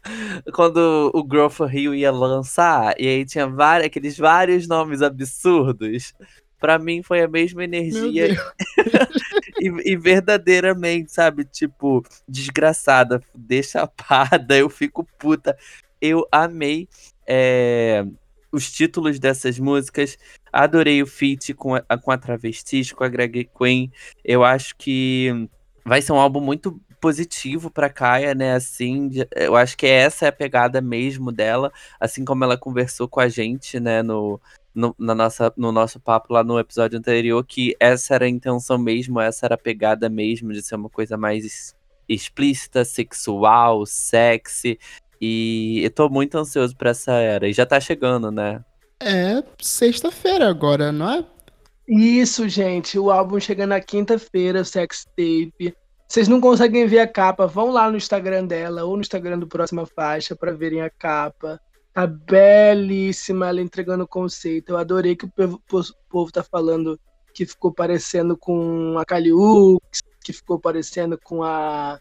(laughs) Quando o for Rio ia lançar, e aí tinha vários, aqueles vários nomes absurdos. Pra mim foi a mesma energia. (laughs) e, e, verdadeiramente, sabe? Tipo, desgraçada, deixapada, eu fico puta. Eu amei. É os títulos dessas músicas. Adorei o feat com a, com a Travestis, com a Greg Queen. Eu acho que vai ser um álbum muito positivo para Kaia, né? Assim, eu acho que essa é a pegada mesmo dela, assim como ela conversou com a gente, né, no, no, na nossa, no nosso papo lá no episódio anterior, que essa era a intenção mesmo, essa era a pegada mesmo de ser uma coisa mais explícita, sexual, sexy. E eu tô muito ansioso pra essa era. E já tá chegando, né? É sexta-feira agora, não é? Isso, gente. O álbum chega na quinta-feira, Sex Tape. Vocês não conseguem ver a capa, vão lá no Instagram dela ou no Instagram do Próxima Faixa para verem a capa. Tá belíssima, ela entregando o conceito. Eu adorei que o povo, o povo tá falando que ficou parecendo com a Kaliux, que ficou parecendo com a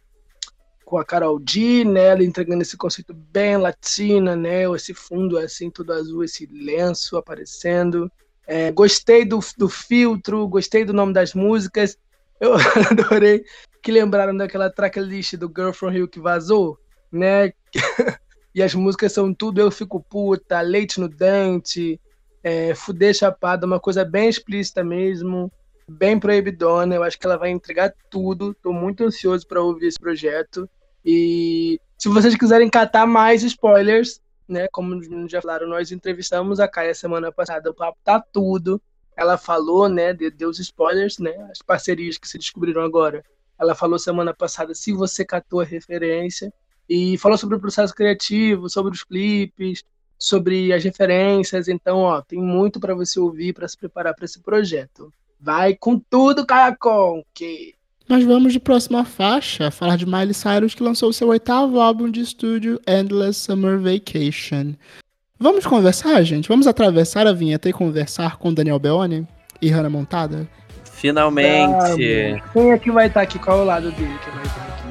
com a Carol D, né? Ela entregando esse conceito bem latina, né? Esse fundo assim, todo azul, esse lenço aparecendo. É, gostei do, do filtro, gostei do nome das músicas. Eu (laughs) adorei que lembraram daquela tracklist do Girl From Rio que vazou, né? (laughs) e as músicas são tudo Eu Fico Puta, Leite no Dente, é, Fuder Chapada, uma coisa bem explícita mesmo, bem proibidona. Eu acho que ela vai entregar tudo. Estou muito ansioso para ouvir esse projeto. E se vocês quiserem catar mais spoilers, né, como já falaram, nós entrevistamos a Kaia semana passada, o papo tá tudo. Ela falou, né, de, deu spoilers, né, as parcerias que se descobriram agora. Ela falou semana passada se você catou a referência e falou sobre o processo criativo, sobre os clipes, sobre as referências. Então, ó, tem muito para você ouvir para se preparar para esse projeto. Vai com tudo, Caiacon, que mas vamos de próxima faixa, falar de Miley Cyrus, que lançou seu oitavo álbum de estúdio, Endless Summer Vacation. Vamos conversar, gente? Vamos atravessar a vinheta e conversar com Daniel Beoni e Hannah Montada? Finalmente! Quem é que vai estar aqui? Qual é o lado dele que vai estar aqui?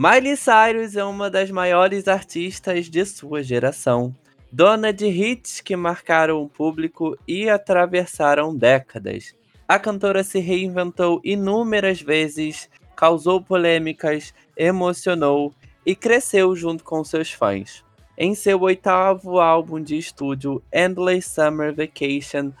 Miley Cyrus é uma das maiores artistas de sua geração, dona de hits que marcaram o público e atravessaram décadas. A cantora se reinventou inúmeras vezes, causou polêmicas, emocionou e cresceu junto com seus fãs. Em seu oitavo álbum de estúdio, Endless Summer Vacation,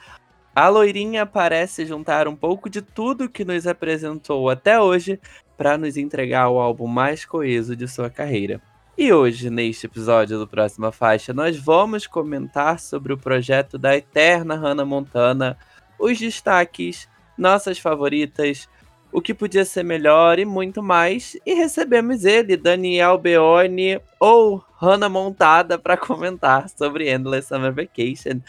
a loirinha parece juntar um pouco de tudo que nos apresentou até hoje para nos entregar o álbum mais coeso de sua carreira. E hoje, neste episódio do Próxima Faixa, nós vamos comentar sobre o projeto da eterna Hannah Montana, os destaques, nossas favoritas, o que podia ser melhor e muito mais. E recebemos ele, Daniel Beoni, ou Hannah Montada, para comentar sobre Endless Summer Vacation.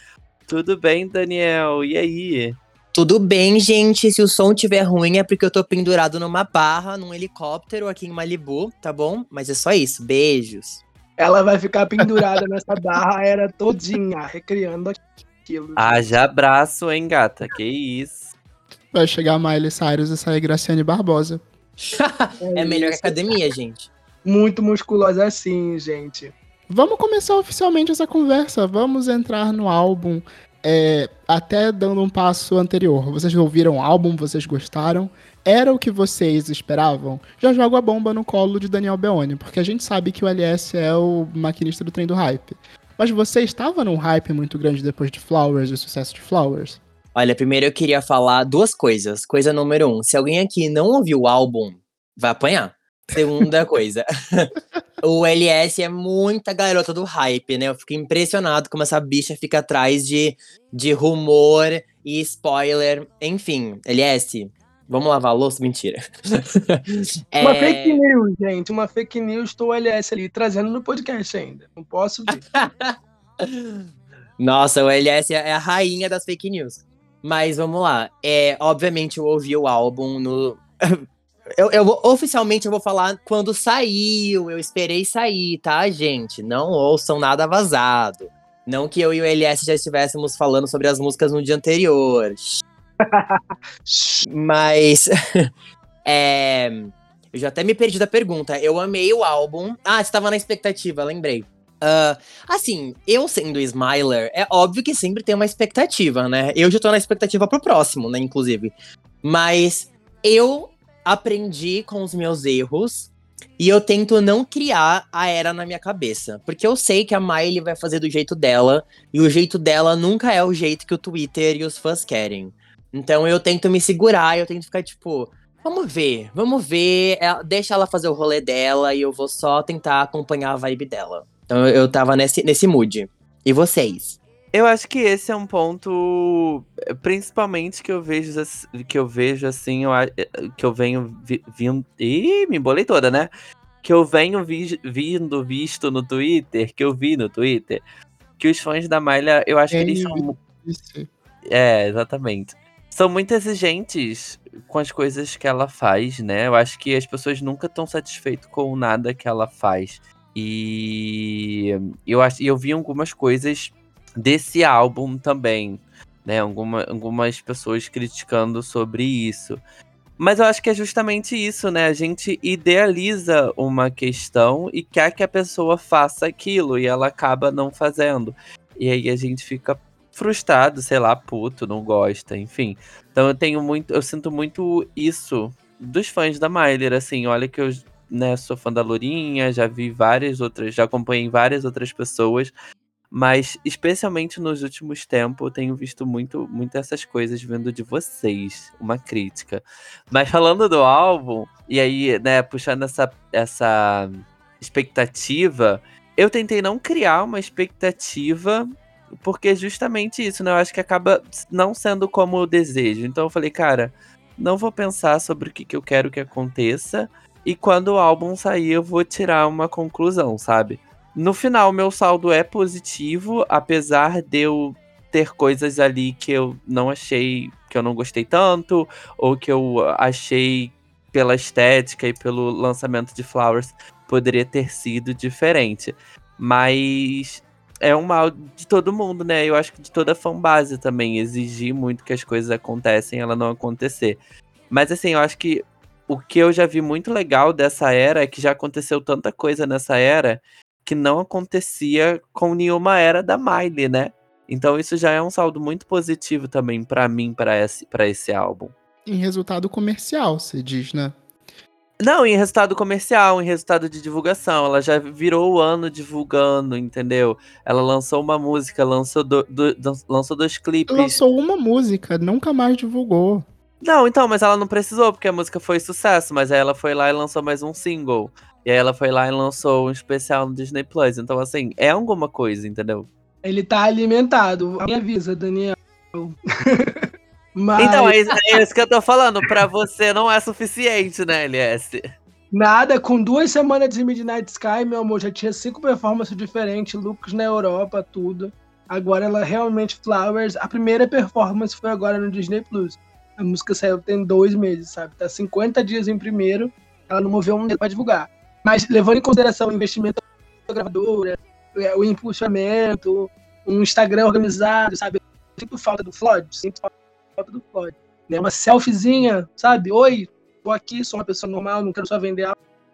Tudo bem, Daniel? E aí? Tudo bem, gente. Se o som tiver ruim é porque eu tô pendurado numa barra, num helicóptero aqui em Malibu, tá bom? Mas é só isso. Beijos. Ela vai ficar pendurada nessa barra era todinha, recriando aquilo. Haja abraço, hein, gata? Que isso. Vai chegar Miley Cyrus e sair Graciane Barbosa. é, (laughs) é melhor que academia, gente. Muito musculosa assim, gente. Vamos começar oficialmente essa conversa. Vamos entrar no álbum é, até dando um passo anterior, vocês ouviram o álbum, vocês gostaram? Era o que vocês esperavam? Já jogo a bomba no colo de Daniel Beoni, porque a gente sabe que o LS é o maquinista do trem do hype. Mas você estava num hype muito grande depois de Flowers, o sucesso de Flowers? Olha, primeiro eu queria falar duas coisas. Coisa número um, se alguém aqui não ouviu o álbum, vai apanhar. Segunda coisa, (laughs) o LS é muita garota do hype, né? Eu fico impressionado como essa bicha fica atrás de, de rumor e spoiler. Enfim, LS, vamos lavar a louça? Mentira. (laughs) Uma É, fake news, gente. Uma fake news do LS ali, trazendo no podcast ainda. Não posso ver. (laughs) Nossa, o LS é a rainha das fake news. Mas vamos lá. É, obviamente eu ouvi o álbum no. Eu, eu vou- oficialmente eu vou falar quando saiu. Eu esperei sair, tá, gente? Não ouçam nada vazado. Não que eu e o LS já estivéssemos falando sobre as músicas no dia anterior. (laughs) Mas. (laughs) é, eu já até me perdi da pergunta. Eu amei o álbum. Ah, você tava na expectativa, lembrei. Ah, assim, eu sendo Smiler, é óbvio que sempre tem uma expectativa, né? Eu já tô na expectativa pro próximo, né, inclusive. Mas eu aprendi com os meus erros e eu tento não criar a era na minha cabeça. Porque eu sei que a Miley vai fazer do jeito dela, e o jeito dela nunca é o jeito que o Twitter e os fãs querem. Então eu tento me segurar, eu tento ficar tipo, vamos ver, vamos ver, deixa ela fazer o rolê dela e eu vou só tentar acompanhar a vibe dela. Então eu, eu tava nesse, nesse mood. E vocês? Eu acho que esse é um ponto, eh, principalmente que eu vejo, que eu vejo assim, eu eh, que eu venho vi- vindo. Ih, me embolei toda, né? Que eu venho vi- vindo visto no Twitter, que eu vi no Twitter, que os fãs da Malha, eu acho que eles são. Isso. É, exatamente. São muito exigentes com as coisas que ela faz, né? Eu acho que as pessoas nunca estão satisfeitas com nada que ela faz. E eu acho, eu vi algumas coisas desse álbum também, né? Alguma, algumas pessoas criticando sobre isso. Mas eu acho que é justamente isso, né? A gente idealiza uma questão e quer que a pessoa faça aquilo e ela acaba não fazendo. E aí a gente fica frustrado, sei lá, puto, não gosta, enfim. Então eu tenho muito, eu sinto muito isso dos fãs da Myler, assim, olha que eu, né, sou fã da Lourinha, já vi várias outras, já acompanhei várias outras pessoas, mas especialmente nos últimos tempos eu tenho visto muito, muito essas coisas vindo de vocês, uma crítica. Mas falando do álbum, e aí, né, puxando essa, essa expectativa, eu tentei não criar uma expectativa porque justamente isso, né? Eu acho que acaba não sendo como eu desejo. Então eu falei, cara, não vou pensar sobre o que, que eu quero que aconteça. E quando o álbum sair, eu vou tirar uma conclusão, sabe? No final, meu saldo é positivo, apesar de eu ter coisas ali que eu não achei, que eu não gostei tanto, ou que eu achei pela estética e pelo lançamento de Flowers poderia ter sido diferente. Mas é um mal de todo mundo, né? Eu acho que de toda a fanbase também. Exigir muito que as coisas acontecem ela não acontecer. Mas assim, eu acho que o que eu já vi muito legal dessa era é que já aconteceu tanta coisa nessa era que não acontecia com nenhuma era da Miley, né? Então isso já é um saldo muito positivo também pra mim, pra esse, pra esse álbum. Em resultado comercial, você diz, né? Não, em resultado comercial, em resultado de divulgação. Ela já virou o ano divulgando, entendeu? Ela lançou uma música, lançou, do- do- lançou dois clipes. Lançou uma música, nunca mais divulgou. Não, então, mas ela não precisou, porque a música foi sucesso. Mas aí ela foi lá e lançou mais um single. E aí ela foi lá e lançou um especial no Disney Plus. Então, assim, é alguma coisa, entendeu? Ele tá alimentado. Me avisa, Daniel. (laughs) Mas Então, é isso, é isso que eu tô falando. Pra você não é suficiente, né, LS? nada, com duas semanas de Midnight Sky, meu amor, já tinha cinco performances diferentes, looks na Europa, tudo. Agora ela realmente Flowers. A primeira performance foi agora no Disney Plus. A música saiu tem dois meses, sabe? Tá 50 dias em primeiro, ela não moveu um dedo pra divulgar. Mas levando em consideração o investimento da gravadora, é, o impulsionamento, um Instagram organizado, sabe? Sinto falta do Floyd, sinto falta do Floyd. Né? Uma selfiezinha, sabe? Oi, tô aqui, sou uma pessoa normal, não quero só vender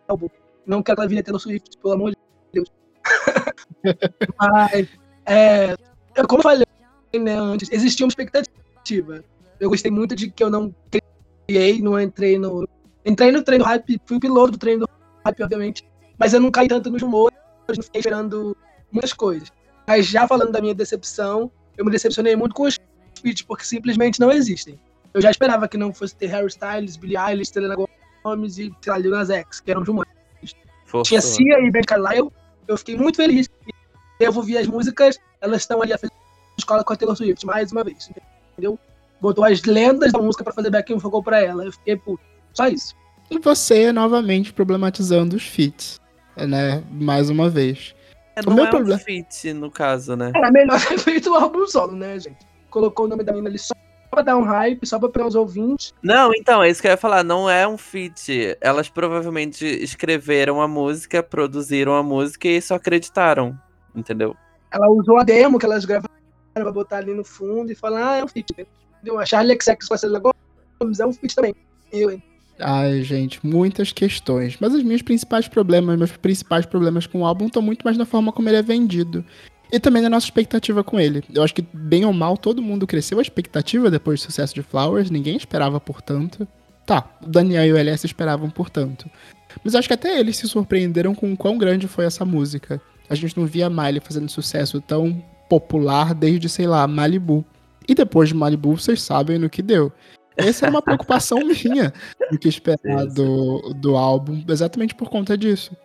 álbum. Não quero a vida Taylor Swift, pelo amor de Deus. (laughs) Mas, é, como eu falei né, antes, existia uma expectativa. Eu gostei muito de que eu não criei, não entrei no. Entrei no treino hype, fui o piloto do treino hype, obviamente. Mas eu não caí tanto nos rumores, não fiquei esperando muitas coisas. Mas já falando da minha decepção, eu me decepcionei muito com os feats porque simplesmente não existem. Eu já esperava que não fosse ter Harry Styles, Billie Eilish, Selena Gomez e sei lá, Lil Nas X, que eram de humanos. Tinha Cia e Ben Carlyle, eu fiquei muito feliz. Eu vou ver as músicas, elas estão ali frente da escola com a Taylor Swift, mais uma vez, entendeu? Botou as lendas da música pra fazer backing vocal pra ela. Eu fiquei, puto, só isso. E você novamente problematizando os feats, né? Mais uma vez. É, O meu é problema- um feat, no caso, né? Era melhor (laughs) ter feito o álbum solo, né, gente? Colocou o nome da mina ali só pra dar um hype, só pra pegar os ouvintes. Não, então, é isso que eu ia falar, não é um feat. Elas provavelmente escreveram a música, produziram a música e só acreditaram, entendeu? Ela usou a demo que elas gravaram pra botar ali no fundo e falar, ah, é um feat. Entendeu? A Charlie XX com a Selena Gomez é um feat também. Eu, hein? Ai, gente, muitas questões. Mas os meus principais problemas, meus principais problemas com o álbum estão muito mais na forma como ele é vendido. E também na nossa expectativa com ele. Eu acho que, bem ou mal, todo mundo cresceu a expectativa depois do sucesso de Flowers. Ninguém esperava por tanto. Tá, o Daniel e o LS esperavam por tanto. Mas acho que até eles se surpreenderam com o quão grande foi essa música. A gente não via Miley fazendo sucesso tão popular desde, sei lá, Malibu. E depois de Malibu, vocês sabem no que deu. Essa é uma (laughs) preocupação minha do que esperar do, do álbum, exatamente por conta disso.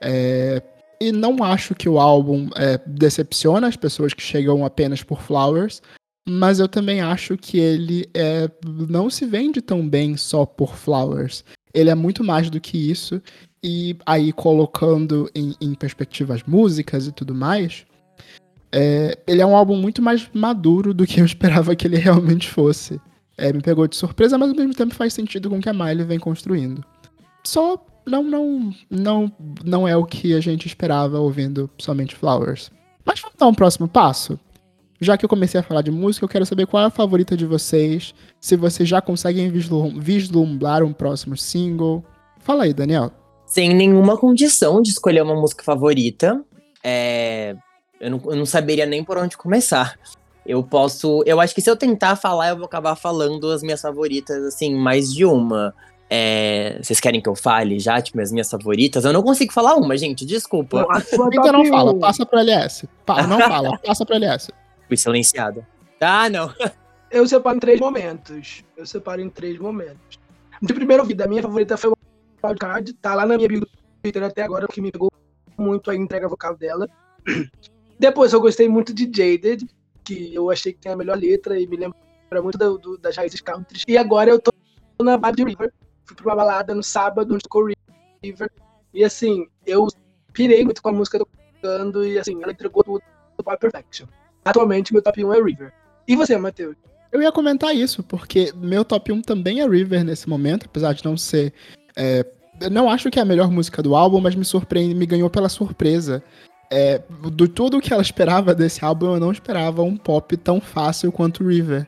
É, e não acho que o álbum é, decepciona as pessoas que chegam apenas por Flowers, mas eu também acho que ele é, não se vende tão bem só por Flowers. Ele é muito mais do que isso, e aí colocando em, em perspectiva as músicas e tudo mais, é, ele é um álbum muito mais maduro do que eu esperava que ele (laughs) realmente fosse. É, me pegou de surpresa, mas ao mesmo tempo faz sentido com o que a Miley vem construindo. Só não, não, não, não é o que a gente esperava ouvindo somente Flowers. Mas vamos dar um próximo passo? Já que eu comecei a falar de música, eu quero saber qual é a favorita de vocês, se vocês já conseguem vislum- vislumbrar um próximo single. Fala aí, Daniel. Sem nenhuma condição de escolher uma música favorita. É, Eu, não, eu não saberia nem por onde começar. Eu posso. Eu acho que se eu tentar falar, eu vou acabar falando as minhas favoritas, assim, mais de uma. É, Vocês querem que eu fale já, tipo, as minhas favoritas? Eu não consigo falar uma, gente, desculpa. A sua Então não top (laughs) fala, passa pro LS. Pa- não fala, passa pro LS. Fui silenciada. Ah, não. Eu separo em três momentos. Eu separo em três momentos. De primeiro ouvido, a minha favorita foi o Wildcard. Tá lá na minha bio do Twitter até agora, porque me pegou muito a entrega vocal dela. (clears throat) Depois eu gostei muito de Jaded, que eu achei que tem a melhor letra e me lembra muito do, do- das raízes country. E agora eu tô na de River. Fui pra uma balada no sábado, onde tocou River. E assim, eu pirei muito com a música tocando e assim, ela entregou tudo para Perfection. Atualmente, meu top 1 é River. E você, Matheus? Eu ia comentar isso, porque meu top 1 também é River nesse momento, apesar de não ser. é, não acho que é a melhor música do álbum, mas me surpreende, me ganhou pela surpresa. É, do tudo que ela esperava desse álbum, eu não esperava um pop tão fácil quanto River.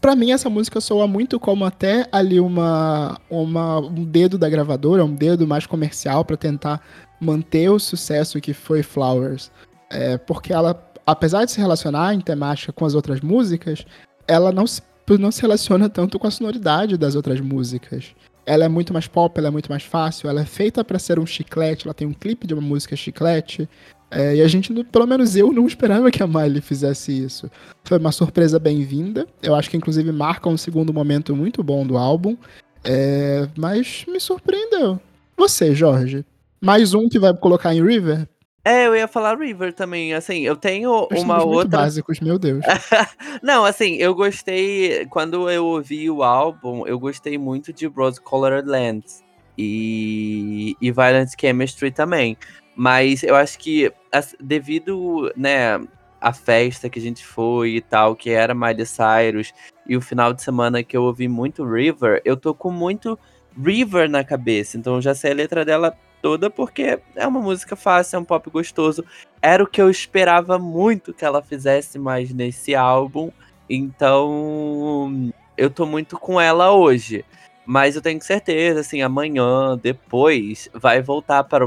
Pra mim, essa música soa muito como até ali uma, uma um dedo da gravadora, um dedo mais comercial pra tentar manter o sucesso que foi Flowers. É, porque ela, apesar de se relacionar em temática com as outras músicas, ela não se, não se relaciona tanto com a sonoridade das outras músicas. Ela é muito mais pop, ela é muito mais fácil, ela é feita pra ser um chiclete, ela tem um clipe de uma música chiclete. É, e a gente, pelo menos eu, não esperava que a Miley fizesse isso. Foi uma surpresa bem-vinda. Eu acho que, inclusive, marca um segundo momento muito bom do álbum. É, mas me surpreendeu. Você, Jorge? Mais um que vai colocar em River? É, eu ia falar River também. Assim, eu tenho Nós uma outra. básicos, meu Deus. (laughs) Não, assim, eu gostei. Quando eu ouvi o álbum, eu gostei muito de Rose Colored Lands e, e Violent Chemistry também. Mas eu acho que, devido, né, à festa que a gente foi e tal, que era Miley Cyrus, e o final de semana que eu ouvi muito River, eu tô com muito River na cabeça. Então eu já sei a letra dela toda porque é uma música fácil, é um pop gostoso. Era o que eu esperava muito que ela fizesse mais nesse álbum. Então, eu tô muito com ela hoje. Mas eu tenho certeza, assim, amanhã, depois, vai voltar para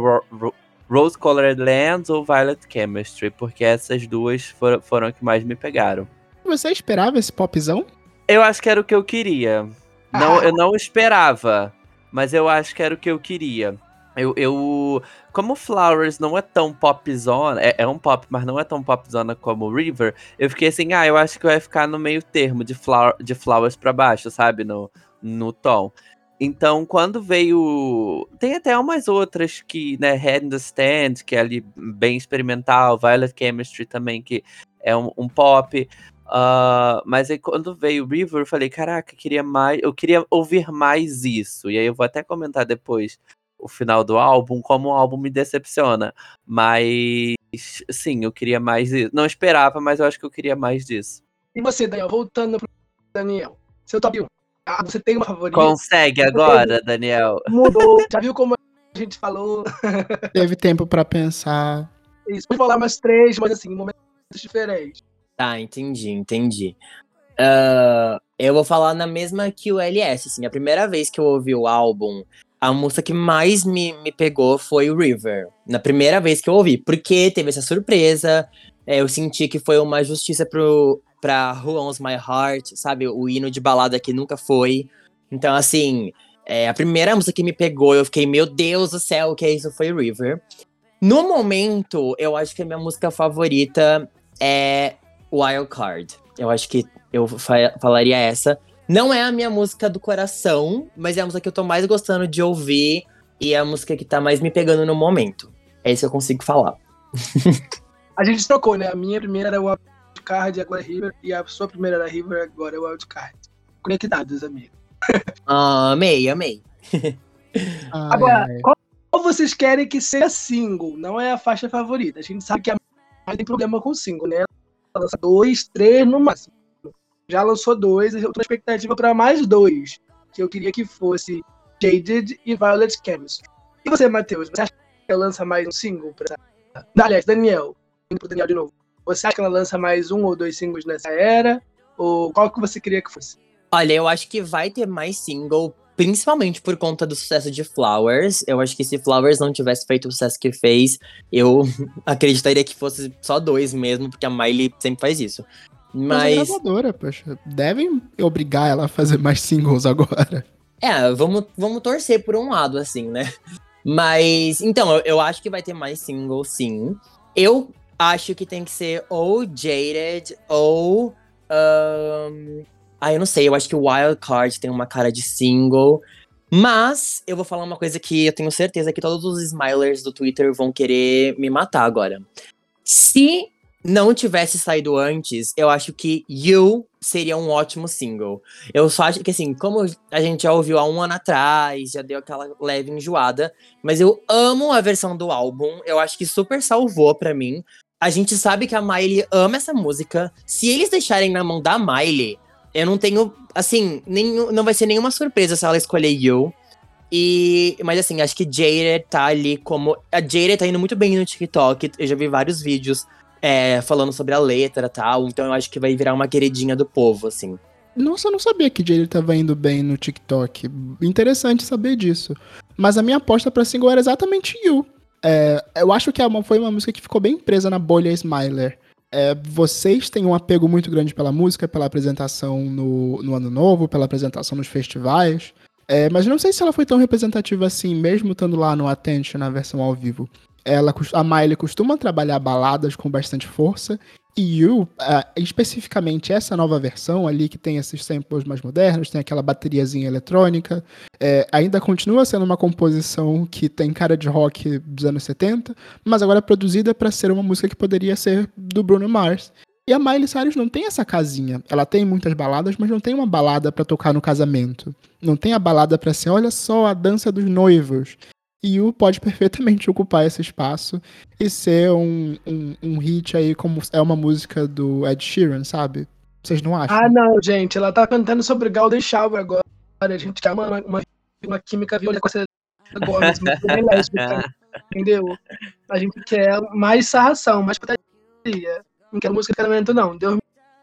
Rose Colored Lands ou Violet Chemistry, porque essas duas foram, foram as que mais me pegaram. Você esperava esse popzão? Eu acho que era o que eu queria. Não, eu não esperava, mas eu acho que era o que eu queria. Eu, eu. Como Flowers não é tão popzona, é, é um pop, mas não é tão popzona como River, eu fiquei assim, ah, eu acho que vai ficar no meio termo de, flower, de Flowers pra baixo, sabe? No, no tom. Então, quando veio. Tem até umas outras que, né, Head in the Stand, que é ali bem experimental, Violet Chemistry também, que é um, um pop. Uh, mas aí quando veio River, eu falei, caraca, eu queria mais, eu queria ouvir mais isso. E aí eu vou até comentar depois o final do álbum, como o álbum me decepciona. Mas sim, eu queria mais disso. Não esperava, mas eu acho que eu queria mais disso. E você, Daniel, voltando pro Daniel, seu top 1. Ah, você tem uma favorita? Consegue agora, Daniel? Mudou. Já viu como a gente falou? (laughs) Teve tempo para pensar. Isso, pode falar mais três, mas assim, momentos diferentes. Tá, entendi, entendi. Uh, eu vou falar na mesma que o LS, assim, a primeira vez que eu ouvi o álbum, a música que mais me, me pegou foi o River. Na primeira vez que eu ouvi, porque teve essa surpresa, é, eu senti que foi uma justiça pro, pra Who Owns My Heart, sabe? O hino de balada que nunca foi. Então, assim, é, a primeira música que me pegou, eu fiquei, meu Deus do céu, o que é isso? Foi River. No momento, eu acho que a minha música favorita é Wild Card. Eu acho que eu fa falaria essa. Não é a minha música do coração, mas é a música que eu tô mais gostando de ouvir e é a música que tá mais me pegando no momento. É isso que eu consigo falar. (laughs) a gente trocou, né? A minha primeira era o Wildcard, agora é River, e a sua primeira era River, agora é o Wildcard. Conectados, amigo. ah, (laughs) amei, amei. agora, qual vocês querem que seja single? Não é a faixa favorita. A gente sabe que a mais tem problema com single, né? Ela lança dois, três no máximo já lançou dois, eu tô expectativa para mais dois, que eu queria que fosse Jaded e Violet Chemistry. E você, Matheus, você acha que ela lança mais um single pra. Aliás, Daniel, indo pro Daniel de novo. Você acha que ela lança mais um ou dois singles nessa era? Ou qual que você queria que fosse? Olha, eu acho que vai ter mais single, principalmente por conta do sucesso de Flowers. Eu acho que se Flowers não tivesse feito o sucesso que fez, eu (laughs) acreditaria que fosse só dois mesmo, porque a Miley sempre faz isso. Mas. Mas gravadora, poxa. Devem obrigar ela a fazer mais singles agora. É, vamos, vamos torcer por um lado, assim, né? Mas. Então, eu, eu acho que vai ter mais singles, sim. Eu acho que tem que ser ou Jaded ou. Um... Ah, eu não sei, eu acho que o Wild Card tem uma cara de single. Mas eu vou falar uma coisa que eu tenho certeza que todos os smilers do Twitter vão querer me matar agora. Se não tivesse saído antes, eu acho que You seria um ótimo single. Eu só acho que, assim, como a gente já ouviu há um ano atrás, já deu aquela leve enjoada, mas eu amo a versão do álbum, eu acho que super salvou para mim. A gente sabe que a Miley ama essa música. Se eles deixarem na mão da Miley, eu não tenho, assim, nenhum, não vai ser nenhuma surpresa se ela escolher You. E, mas assim, acho que Jade tá ali como. A Jade tá indo muito bem no TikTok. Eu já vi vários vídeos é, falando sobre a letra e tal. Então eu acho que vai virar uma queridinha do povo, assim. Nossa, eu não sabia que Jade tava indo bem no TikTok. Interessante saber disso. Mas a minha aposta pra single era exatamente You. É, eu acho que é foi uma música que ficou bem presa na bolha Smiler. É, vocês têm um apego muito grande pela música, pela apresentação no, no Ano Novo, pela apresentação nos festivais. É, mas não sei se ela foi tão representativa assim, mesmo estando lá no Attention na versão ao vivo ela, a Miley costuma trabalhar baladas com bastante força. E You, uh, especificamente essa nova versão ali, que tem esses samples mais modernos, tem aquela bateriazinha eletrônica, é, ainda continua sendo uma composição que tem cara de rock dos anos 70, mas agora é produzida para ser uma música que poderia ser do Bruno Mars. E a Miley Cyrus não tem essa casinha. Ela tem muitas baladas, mas não tem uma balada para tocar no casamento. Não tem a balada para ser, olha só, a dança dos noivos. E o pode perfeitamente ocupar esse espaço e ser um, um, um, hit aí, como é uma música do Ed Sheeran, sabe? Vocês não acham? Ah, não, gente. Ela tá cantando sobre Golden Shower agora. A gente quer uma, uma, uma química violenta com essa Gomes, (laughs) entendeu? A gente quer mais sarração, mais putaria. Não quer música de casamento, não. Deus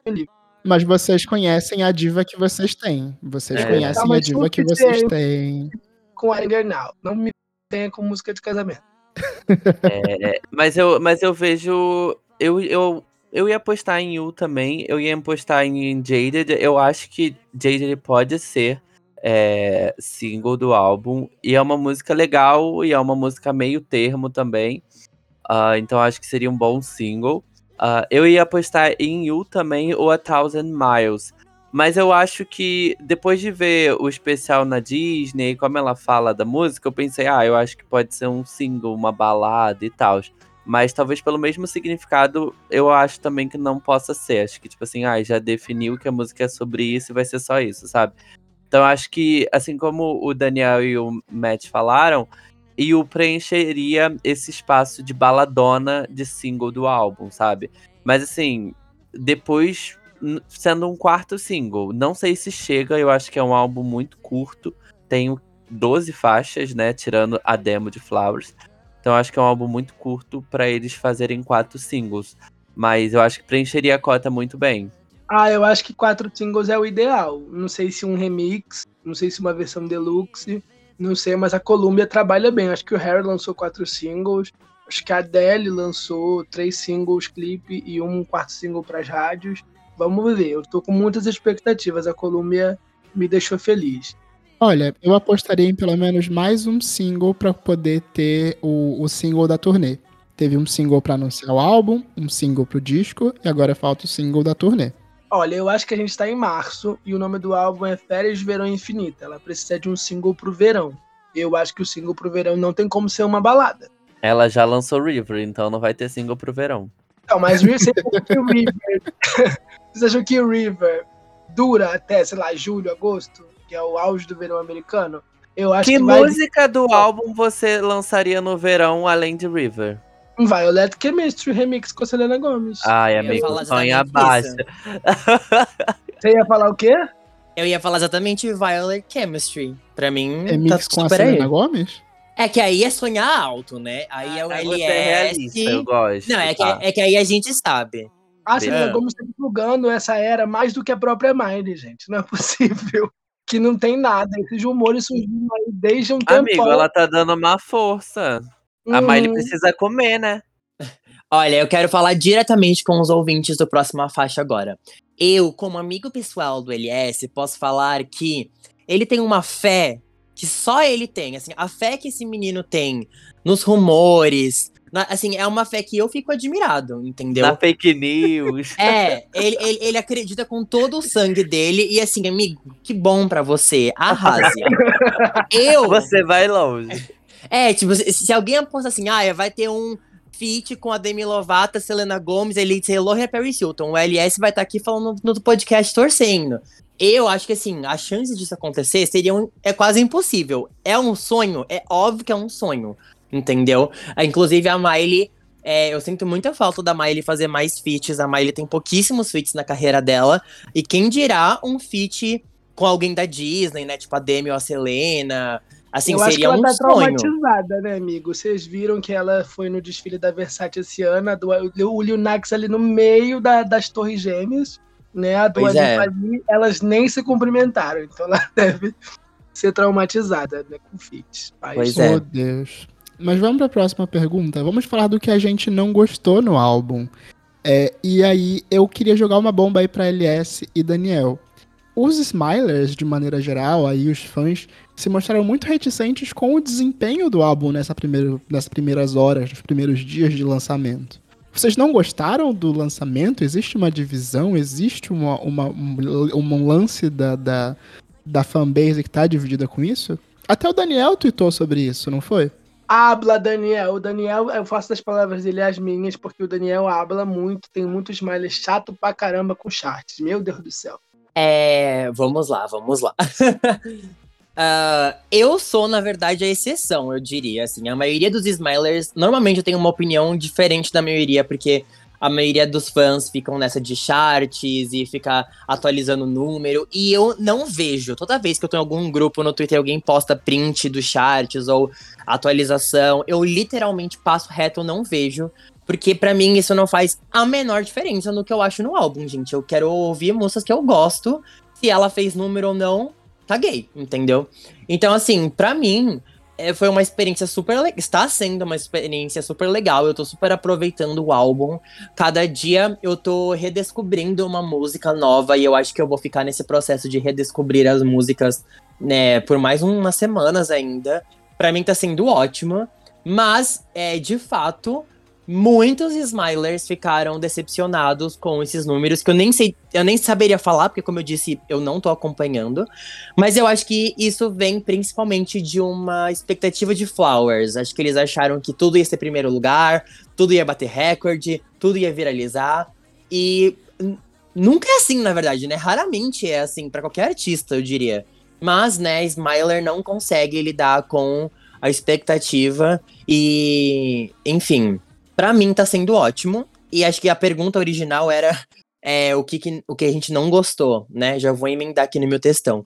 me livre. Mas vocês conhecem a diva que vocês têm. Vocês é. conhecem tá, a diva que vocês têm. Com a Now. Não me tenha com música de casamento. É, mas, eu, mas eu vejo. Eu, eu, eu ia apostar em You também. Eu ia apostar em Jaded. Eu acho que Jaded pode ser é, single do álbum. E é uma música legal e é uma música meio termo também. Uh, então acho que seria um bom single. Uh, eu ia apostar em You também ou A Thousand Miles. Mas eu acho que depois de ver o especial na Disney, como ela fala da música, eu pensei, ah, eu acho que pode ser um single, uma balada e tal. Mas talvez pelo mesmo significado, eu acho também que não possa ser. Acho que, tipo assim, ah, já definiu que a música é sobre isso e vai ser só isso, sabe? Então acho que, assim como o Daniel e o Matt falaram, e o preencheria esse espaço de baladona de single do álbum, sabe? Mas assim, depois sendo um quarto single. Não sei se chega, eu acho que é um álbum muito curto. Tem 12 faixas, né? Tirando a demo de Flowers. Então acho que é um álbum muito curto para eles fazerem quatro singles. Mas eu acho que preencheria a cota muito bem. Ah, eu acho que quatro singles é o ideal. Não sei se um remix, não sei se uma versão deluxe, não sei, mas a Columbia trabalha bem. Acho que o Harry lançou quatro singles. Acho que a Adele lançou três singles, clipe e um quarto single para as rádios. Vamos ver, eu tô com muitas expectativas. A Columbia me deixou feliz. Olha, eu apostaria em pelo menos mais um single para poder ter o, o single da turnê. Teve um single para anunciar o álbum, um single pro disco e agora falta o single da turnê. Olha, eu acho que a gente tá em março e o nome do álbum é Férias de Verão Infinita. Ela precisa de um single pro verão. Eu acho que o single pro verão não tem como ser uma balada. Ela já lançou River, então não vai ter single pro verão. Não, mas você que o River. (laughs) Vocês acham que o River dura até, sei lá, julho, agosto, que é o auge do verão americano? Eu acho que, que música vai... do álbum você lançaria no verão além de River? Violet Chemistry remix com a Selena Gomes. Ai, amigo, sonha baixa. (laughs) Você ia falar o quê? Eu ia falar exatamente Violet Chemistry. Pra mim, remix tá com a Selena aí. Gomes? É que aí é sonhar alto, né? Aí ah, é o LS. É realista, eu gosto. Não, é, tá. que, é que aí a gente sabe. Ah, Selena é. Gomes tá divulgando essa era mais do que a própria Miley, gente. Não é (laughs) possível. Que não tem nada. Esses rumores surgindo aí desde um tempo. Amigo, ela tá dando uma força. A Miley uhum. precisa comer, né? (laughs) Olha, eu quero falar diretamente com os ouvintes do Próxima Faixa agora. Eu, como amigo pessoal do LS, posso falar que ele tem uma fé que só ele tem. Assim, a fé que esse menino tem nos rumores. Na, assim, é uma fé que eu fico admirado, entendeu? Na fake news. É, ele, ele, ele acredita com todo o sangue dele. E assim, amigo, que bom para você. Arrase. (laughs) eu. Você vai longe. É, tipo, se, se alguém aposta assim, ah, vai ter um feat com a Demi Lovato, Selena Gomez, Lindsay Lohan e Paris Hilton. O LS vai estar tá aqui falando no, no podcast torcendo. Eu acho que assim, a chance disso acontecer seria um, é quase impossível. É um sonho, é óbvio que é um sonho, entendeu? Ah, inclusive a Miley, é, eu sinto muita falta da Miley fazer mais feats. A Miley tem pouquíssimos feats na carreira dela. E quem dirá um feat com alguém da Disney, né? Tipo a Demi ou a Selena. Assim, eu seria acho que ela um tá sonho. traumatizada, né, amigo? Vocês viram que ela foi no desfile da Versace esse ano, do, o Lil Nax ali no meio da, das Torres Gêmeas, né? A Dua é. ali, elas nem se cumprimentaram, então ela (laughs) deve ser traumatizada, né, com fits. Pois é. Oh, Deus. Mas vamos para a próxima pergunta. Vamos falar do que a gente não gostou no álbum. É, e aí, eu queria jogar uma bomba aí para LS e Daniel. Os Smilers, de maneira geral, aí os fãs se mostraram muito reticentes com o desempenho do álbum nessa primeira, nessas primeiras horas, nos primeiros dias de lançamento. Vocês não gostaram do lançamento? Existe uma divisão? Existe uma, uma, um, um lance da, da, da fanbase que está dividida com isso? Até o Daniel tweetou sobre isso, não foi? Habla, Daniel. O Daniel, eu faço das palavras dele as minhas, porque o Daniel habla muito, tem muitos smiles chato pra caramba com charts. Meu Deus do céu. É, vamos lá, vamos lá. (laughs) Uh, eu sou, na verdade, a exceção, eu diria. Assim, a maioria dos Smilers, normalmente eu tenho uma opinião diferente da maioria, porque a maioria dos fãs ficam nessa de charts e ficar atualizando o número. E eu não vejo. Toda vez que eu em algum grupo no Twitter alguém posta print dos charts ou atualização, eu literalmente passo reto, eu não vejo. Porque para mim isso não faz a menor diferença no que eu acho no álbum, gente. Eu quero ouvir músicas que eu gosto. Se ela fez número ou não, caguei, entendeu? Então, assim, para mim, é, foi uma experiência super legal. Está sendo uma experiência super legal. Eu tô super aproveitando o álbum. Cada dia eu tô redescobrindo uma música nova e eu acho que eu vou ficar nesse processo de redescobrir as músicas, né, por mais umas semanas ainda. Para mim tá sendo ótimo, mas é de fato muitos Smilers ficaram decepcionados com esses números, que eu nem sei, eu nem saberia falar, porque como eu disse, eu não tô acompanhando. Mas eu acho que isso vem principalmente de uma expectativa de Flowers. Acho que eles acharam que tudo ia ser primeiro lugar, tudo ia bater recorde, tudo ia viralizar. E nunca é assim, na verdade, né? Raramente é assim para qualquer artista, eu diria. Mas, né, Smiler não consegue lidar com a expectativa e, enfim, Pra mim tá sendo ótimo. E acho que a pergunta original era é, o, que, que, o que a gente não gostou, né? Já vou emendar aqui no meu textão.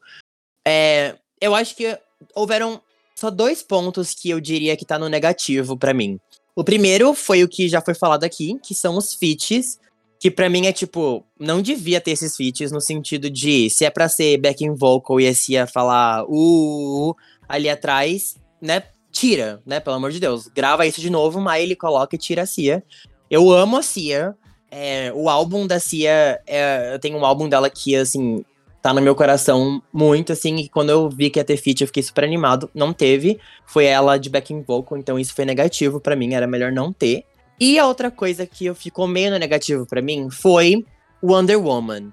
É, eu acho que houveram só dois pontos que eu diria que tá no negativo para mim. O primeiro foi o que já foi falado aqui, que são os feats, que para mim é tipo, não devia ter esses feats no sentido de se é para ser backing vocal e a Cia falar uh, uh, uh, ali atrás, né? Tira, né? Pelo amor de Deus. Grava isso de novo, mas ele coloca e tira a Cia. Eu amo a Cia. É, o álbum da Cia, é, eu tenho um álbum dela que, assim, tá no meu coração muito, assim, e quando eu vi que ia ter feat, eu fiquei super animado. Não teve, foi ela de backing vocal, então isso foi negativo para mim, era melhor não ter. E a outra coisa que ficou meio no negativo para mim foi Wonder Woman.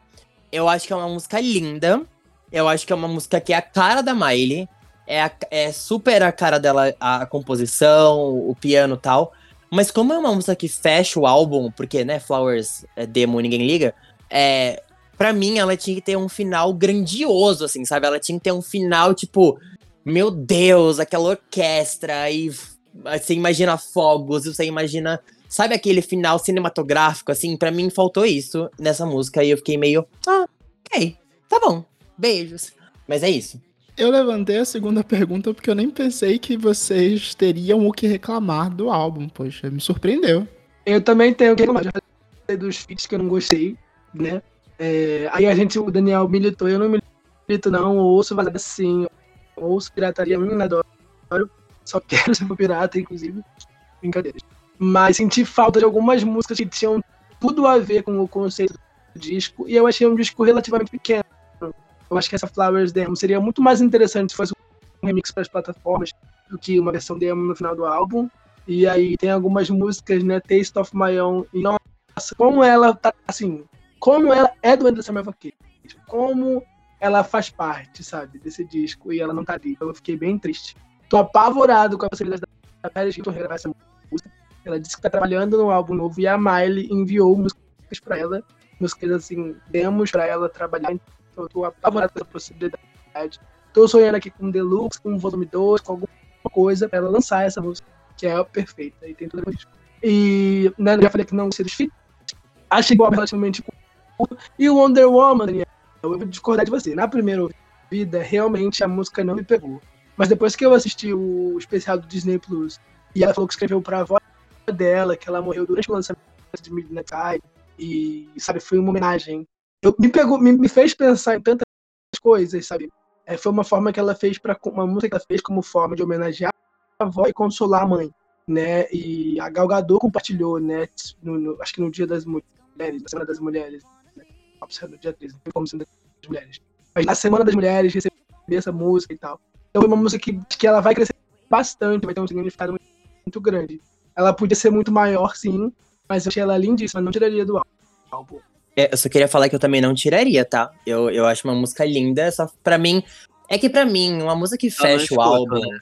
Eu acho que é uma música linda, eu acho que é uma música que é a cara da Miley, é, a, é super a cara dela, a composição, o piano tal. Mas como é uma música que fecha o álbum, porque, né, Flowers é demo ninguém liga, é, pra mim ela tinha que ter um final grandioso, assim, sabe? Ela tinha que ter um final, tipo, meu Deus, aquela orquestra, e você imagina fogos, você imagina. Sabe aquele final cinematográfico, assim? Pra mim faltou isso nessa música e eu fiquei meio. Ah, ok, tá bom, beijos. Mas é isso. Eu levantei a segunda pergunta porque eu nem pensei que vocês teriam o que reclamar do álbum. Poxa, me surpreendeu. Eu também tenho o que reclamar. Já dos feats que eu não gostei, né? É, aí a gente, o Daniel militou, eu não milito não, ouço valada sim, ouço pirataria, eu adoro, só quero ser pirata, inclusive, brincadeiras. Mas senti falta de algumas músicas que tinham tudo a ver com o conceito do disco, e eu achei um disco relativamente pequeno. Eu acho que essa Flowers Demo seria muito mais interessante se fosse um remix para as plataformas do que uma versão demo no final do álbum. E aí tem algumas músicas, né? Taste of My Own. E nossa, como ela tá assim, como ela é do Anderson Cage, como ela faz parte, sabe, desse disco e ela não tá ali. Eu fiquei bem triste. Tô apavorado com a possibilidade da Paris Hilton regravar essa música. Ela disse que tá trabalhando no álbum novo e a Miley enviou músicas para ela, músicas assim, demos para ela trabalhar eu tô apavorado com essa possibilidade. Tô sonhando aqui com Deluxe, com um volume 2, com alguma coisa pra ela lançar essa música, que é perfeita. E tem tudo a E né, já falei que não dos feats. Achei igual relativamente curto. E o Wonder Woman, Daniel, eu vou discordar de você. Na primeira vida, realmente a música não me pegou. Mas depois que eu assisti o especial do Disney Plus e ela falou que escreveu pra avó dela, que ela morreu durante o lançamento de Midnight Eye, e, sabe, foi uma homenagem eu, me pegou, me, me, fez pensar em tantas coisas, sabe? É, foi uma forma que ela fez para uma música que ela fez como forma de homenagear a avó e consolar a mãe, né? E a Gal Gadot compartilhou, né? No, no, acho que no Dia das Mulheres, na Semana das Mulheres, né? no dia 13, não como Semana das Mulheres. Mas na Semana das Mulheres receber essa música e tal. Então é uma música que, que ela vai crescer bastante, vai ter um significado muito, muito grande. Ela podia ser muito maior, sim, mas eu achei ela lindíssima, não tiraria do álbum. É, eu só queria falar que eu também não tiraria, tá? Eu, eu acho uma música linda, só pra mim. É que pra mim, uma música que fecha o álbum. Né?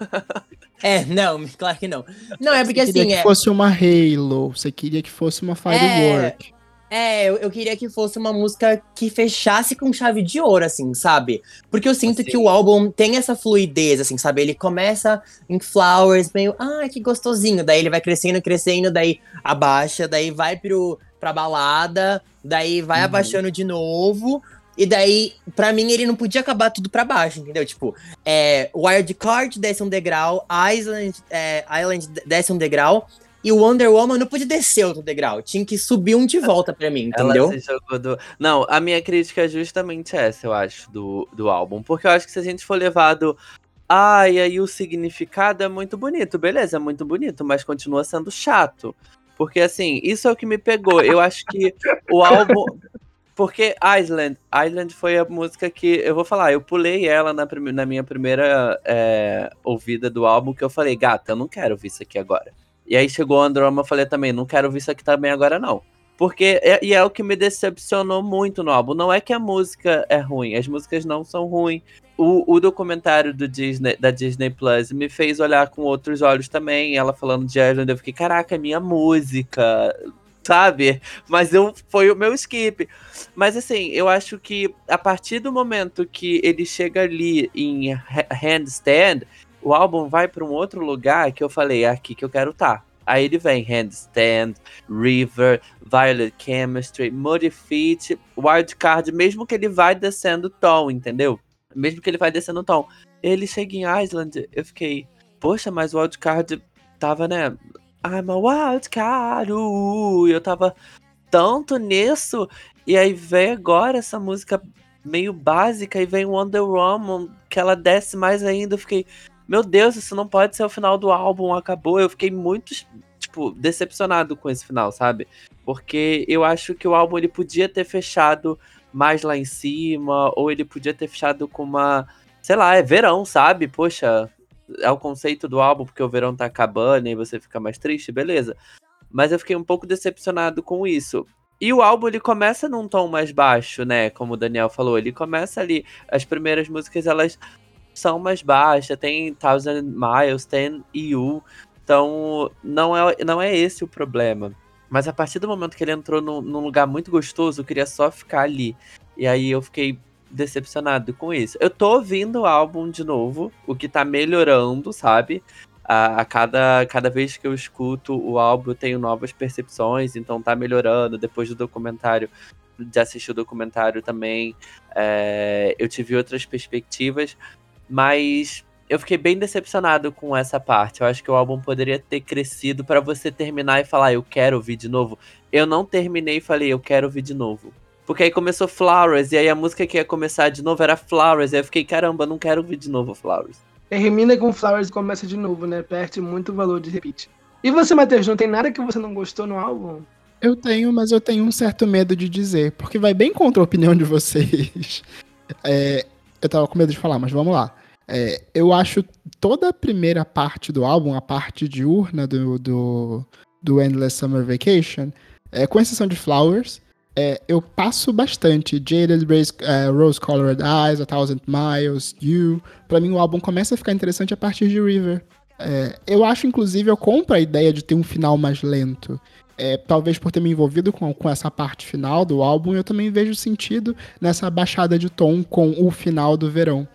(laughs) é, não, (laughs) claro que não. Não, é porque você assim. Queria é... que fosse uma Halo, você queria que fosse uma Firework. É, é eu, eu, queria que fosse uma música que fechasse com chave de ouro, assim, sabe? Porque eu sinto assim. que o álbum tem essa fluidez, assim, sabe? Ele começa em flowers, meio, ah, que gostosinho. Daí ele vai crescendo, crescendo, daí abaixa, daí vai pro pra balada, daí vai uhum. abaixando de novo. E daí, pra mim, ele não podia acabar tudo pra baixo, entendeu? Tipo, é, Wildcard desce um degrau, Island, é, Island desce um degrau, e o Wonder Woman não podia descer outro degrau. Tinha que subir um de volta pra mim, entendeu? Do... Não, a minha crítica é justamente essa, eu acho, do, do álbum. Porque eu acho que se a gente for levado Ah, e aí o significado é muito bonito. Beleza, é muito bonito, mas continua sendo chato. Porque, assim, isso é o que me pegou. Eu acho que o álbum. Porque Island, Island foi a música que eu vou falar, eu pulei ela na, prime- na minha primeira é, ouvida do álbum, que eu falei, gata, eu não quero ouvir isso aqui agora. E aí chegou Androma, eu falei também, não quero ouvir isso aqui também agora não. Porque, é, e é o que me decepcionou muito no álbum. Não é que a música é ruim, as músicas não são ruins. O, o documentário do Disney, da Disney Plus me fez olhar com outros olhos também. Ela falando de Island, eu fiquei, caraca, é minha música, sabe? Mas eu foi o meu skip. Mas assim, eu acho que a partir do momento que ele chega ali em ha- Handstand, o álbum vai para um outro lugar que eu falei, é aqui que eu quero estar. Aí ele vem Handstand, River, Violet Chemistry, Modifit, Wildcard, mesmo que ele vai descendo tom, entendeu? Mesmo que ele vai descendo o tom. Ele chega em Island, eu fiquei, poxa, mas o Wildcard tava, né? I'm a wildcard, e eu tava tanto nisso, e aí vem agora essa música meio básica, e vem Wonder Woman, que ela desce mais ainda, eu fiquei, meu Deus, isso não pode ser o final do álbum, acabou. Eu fiquei muito, tipo, decepcionado com esse final, sabe? Porque eu acho que o álbum ele podia ter fechado mais lá em cima, ou ele podia ter fechado com uma, sei lá, é verão, sabe? Poxa, é o conceito do álbum porque o verão tá acabando e você fica mais triste, beleza. Mas eu fiquei um pouco decepcionado com isso. E o álbum ele começa num tom mais baixo, né? Como o Daniel falou, ele começa ali. As primeiras músicas elas são mais baixas, tem Thousand Miles, tem You. Então, não é, não é esse o problema. Mas a partir do momento que ele entrou num, num lugar muito gostoso, eu queria só ficar ali. E aí eu fiquei decepcionado com isso. Eu tô ouvindo o álbum de novo, o que tá melhorando, sabe? A, a cada, cada vez que eu escuto o álbum, eu tenho novas percepções, então tá melhorando. Depois do documentário, de assistir o documentário também, é, eu tive outras perspectivas, mas eu fiquei bem decepcionado com essa parte. Eu acho que o álbum poderia ter crescido pra você terminar e falar, eu quero ouvir de novo. Eu não terminei e falei, eu quero ouvir de novo. Porque aí começou Flowers, e aí a música que ia começar de novo era Flowers, e aí eu fiquei, caramba, não quero ouvir de novo Flowers. Termina com Flowers e começa de novo, né? Perde muito valor de repeat. E você, Matheus, não tem nada que você não gostou no álbum? Eu tenho, mas eu tenho um certo medo de dizer, porque vai bem contra a opinião de vocês. (laughs) É, eu tava com medo de falar, mas vamos lá. É, eu acho toda a primeira parte do álbum, a parte diurna do, do, do Endless Summer Vacation, é, com exceção de Flowers, é, eu passo bastante. Jaded Rose, é, Rose Colored Eyes, A Thousand Miles, You. Pra mim, o álbum começa a ficar interessante a partir de River. É, eu acho, inclusive, eu compro a ideia de ter um final mais lento. É, talvez por ter me envolvido com, com essa parte final do álbum, eu também vejo sentido nessa baixada de tom com o final do verão.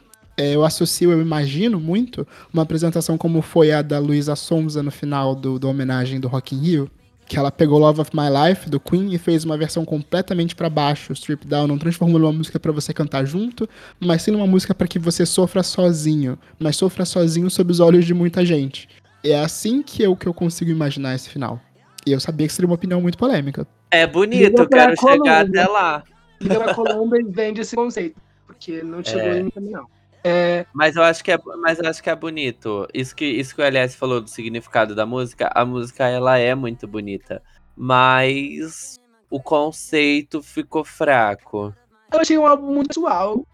É, eu associo, eu imagino muito, uma apresentação como foi a da Luísa Sonza no final do, do homenagem do Rock in Rio, que ela pegou Love of My Life do Queen e fez uma versão completamente para baixo, strip down, não transformou numa música para você cantar junto, mas sim numa música para que você sofra sozinho, mas sofra sozinho sob os olhos de muita gente. É assim que eu, que eu consigo imaginar esse final. E eu sabia que seria uma opinião muito polêmica. É bonito, quero chegar até lá. Liga pra Colômbia e vende esse conceito. Porque não chegou É. em mim não. É, Mas eu acho que é, mas eu acho que é bonito. Isso que, isso que o LS falou do significado da música, a música ela é muito bonita. Mas o conceito ficou fraco. eu achei um álbum muito atual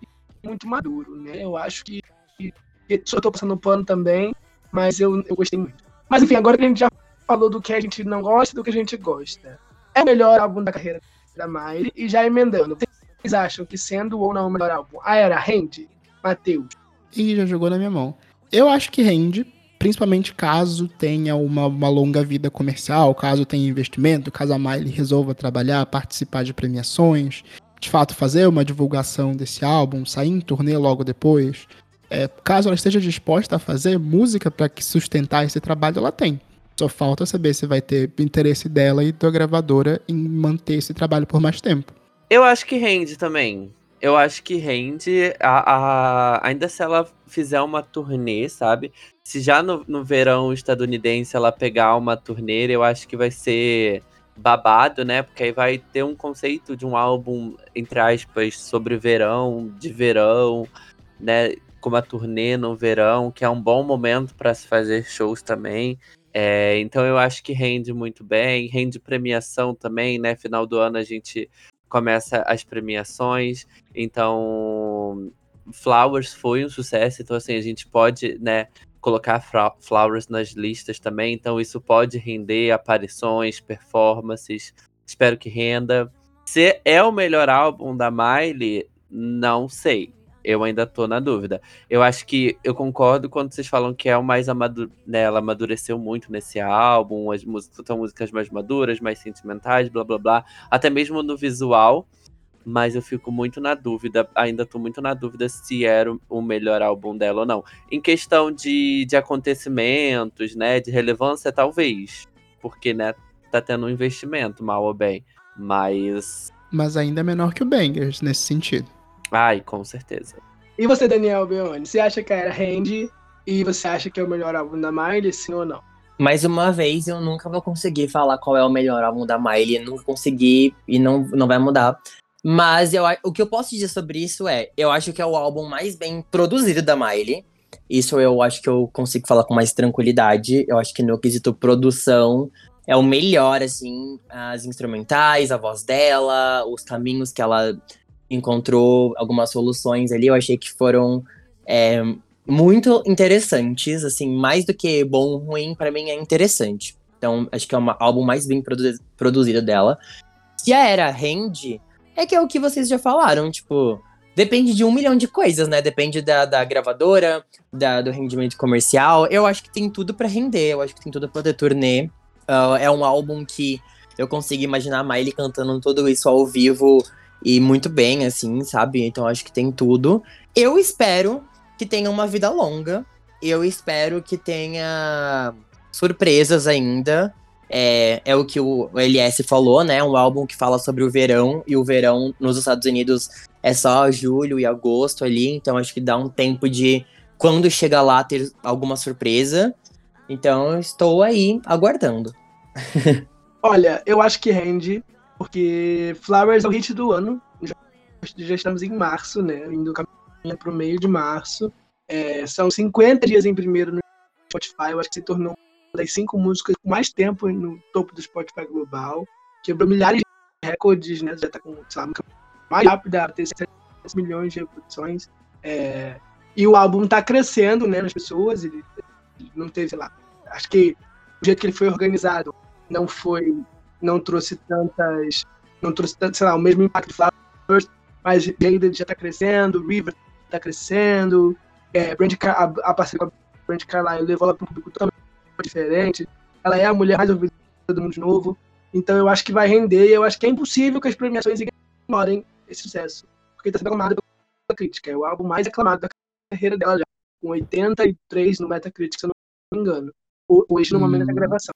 e muito maduro, né? Eu acho que. que só tô passando pano também, mas eu, eu gostei muito. Mas enfim, agora que a gente já falou do que a gente não gosta e do que a gente gosta. É o melhor álbum da carreira da Miley e já emendando. Vocês acham que sendo ou não o melhor álbum, a era rende? Matheus. E já jogou na minha mão. Eu acho que rende, principalmente caso tenha uma, uma longa vida comercial, caso tenha investimento, caso a Miley resolva trabalhar, participar de premiações, de fato fazer uma divulgação desse álbum, sair em turnê logo depois. É, caso ela esteja disposta a fazer música para sustentar esse trabalho, ela tem. Só falta saber se vai ter interesse dela e da gravadora em manter esse trabalho por mais tempo. Eu acho que rende também. Eu acho que rende, a, a- ainda se ela fizer uma turnê, sabe? Se já no, no verão estadunidense ela pegar uma turnê, eu acho que vai ser babado, né? Porque aí vai ter um conceito de um álbum, entre aspas, sobre verão, de verão, né? com uma turnê no verão, que é um bom momento para se fazer shows também. É, então eu acho que rende muito bem, rende premiação também, né? Final do ano a gente começa as premiações, então Flowers foi um sucesso, então assim, a gente pode, né, colocar Flowers nas listas também, então isso pode render aparições, performances, espero que renda. Se é o melhor álbum da Miley, não sei. Eu ainda tô na dúvida. Eu acho que eu concordo quando vocês falam que é o mais amaduro, né, ela amadureceu muito nesse álbum, as músicas são músicas mais maduras, mais sentimentais, blá blá blá, até mesmo no visual. Mas eu fico muito na dúvida, ainda tô muito na dúvida se era o melhor álbum dela ou não. Em questão de, de acontecimentos, né, de relevância, talvez. Porque, né, tá tendo um investimento, mal ou bem. Mas. Mas ainda é menor que o Bangers nesse sentido. Ai, com certeza. E você, Daniel Beoni, você acha que era Randy e você acha que é o melhor álbum da Miley, sim ou não? Mais uma vez, eu nunca vou conseguir falar qual é o melhor álbum da Miley, não consegui e não, não vai mudar. Mas eu, o que eu posso dizer sobre isso é, eu acho que é o álbum mais bem produzido da Miley. Isso eu acho que eu consigo falar com mais tranquilidade. Eu acho que no quesito produção é o melhor, assim, as instrumentais, a voz dela, os caminhos que ela encontrou algumas soluções ali, eu achei que foram é, muito interessantes, assim, mais do que bom ou ruim, para mim é interessante. Então, acho que é o álbum mais bem produ produzido dela. Se a era rende, é que é o que vocês já falaram, tipo, depende de um milhão de coisas, né? Depende da, da gravadora, da, do rendimento comercial. Eu acho que tem tudo para render, eu acho que tem tudo pra ter turnê. Uh, é um álbum que eu consigo imaginar a Miley cantando tudo isso ao vivo e muito bem, assim, sabe? Então acho que tem tudo. Eu espero que tenha uma vida longa. Eu espero que tenha surpresas ainda. É, é o que o LS falou, né? Um álbum que fala sobre o verão, e o verão nos Estados Unidos é só julho e agosto ali, então acho que dá um tempo de, quando chega lá, ter alguma surpresa. Então estou aí aguardando. (laughs) Olha, eu acho que rende porque Flowers é o hit do ano. Já, já estamos em março, né? Indo para o meio de março. É, são 50 dias em primeiro no Spotify. Eu acho que se tornou uma das cinco músicas com mais tempo no topo do Spotify global. Quebrou milhares de recordes, né? Já está com, sei lá, mais rápida, ter 7 milhões de reproduções. É, e o álbum está crescendo, né, nas pessoas. Ele não teve, sei lá. Acho que o jeito que ele foi organizado não foi não trouxe tantas. Não trouxe tanto, sei lá, o mesmo impacto de Flowers, mas Jada já tá crescendo, River tá crescendo, é, Brand, a, a parceria com a Brand Carlyle levou ela para um público totalmente diferente. Ela é a mulher mais ouvida do mundo de novo. Então eu acho que vai render eu acho que é impossível que as premiações ignorem esse sucesso. Porque está sendo aclamado pela crítica. É o álbum mais aclamado da carreira dela já. Com 83 no Metacritic, se eu não me engano. Hoje, no momento da hum. gravação.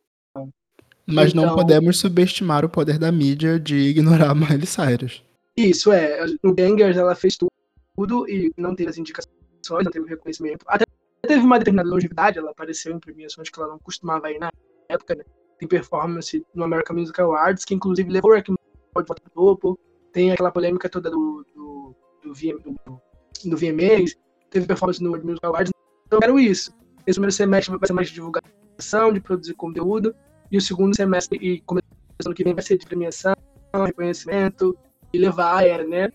Mas então, não podemos subestimar o poder da mídia de ignorar (laughs) Miley Cyrus. Isso, é. No Bangers ela fez tudo e não teve as indicações, não teve o reconhecimento. Até teve uma determinada longevidade, ela apareceu em premiações que ela não costumava ir na época, né? Tem performance no American Music Awards, que inclusive levou o Working pode voltar pro topo. Tem aquela polêmica toda do, do, do, VM, do, do VMAs, teve performance no World Music Awards. Então, quero isso. Esse primeiro semestre vai ser mais de divulgação, de produzir conteúdo. E o segundo semestre, e começando que vem, vai ser de premiação, reconhecimento e levar a era, né?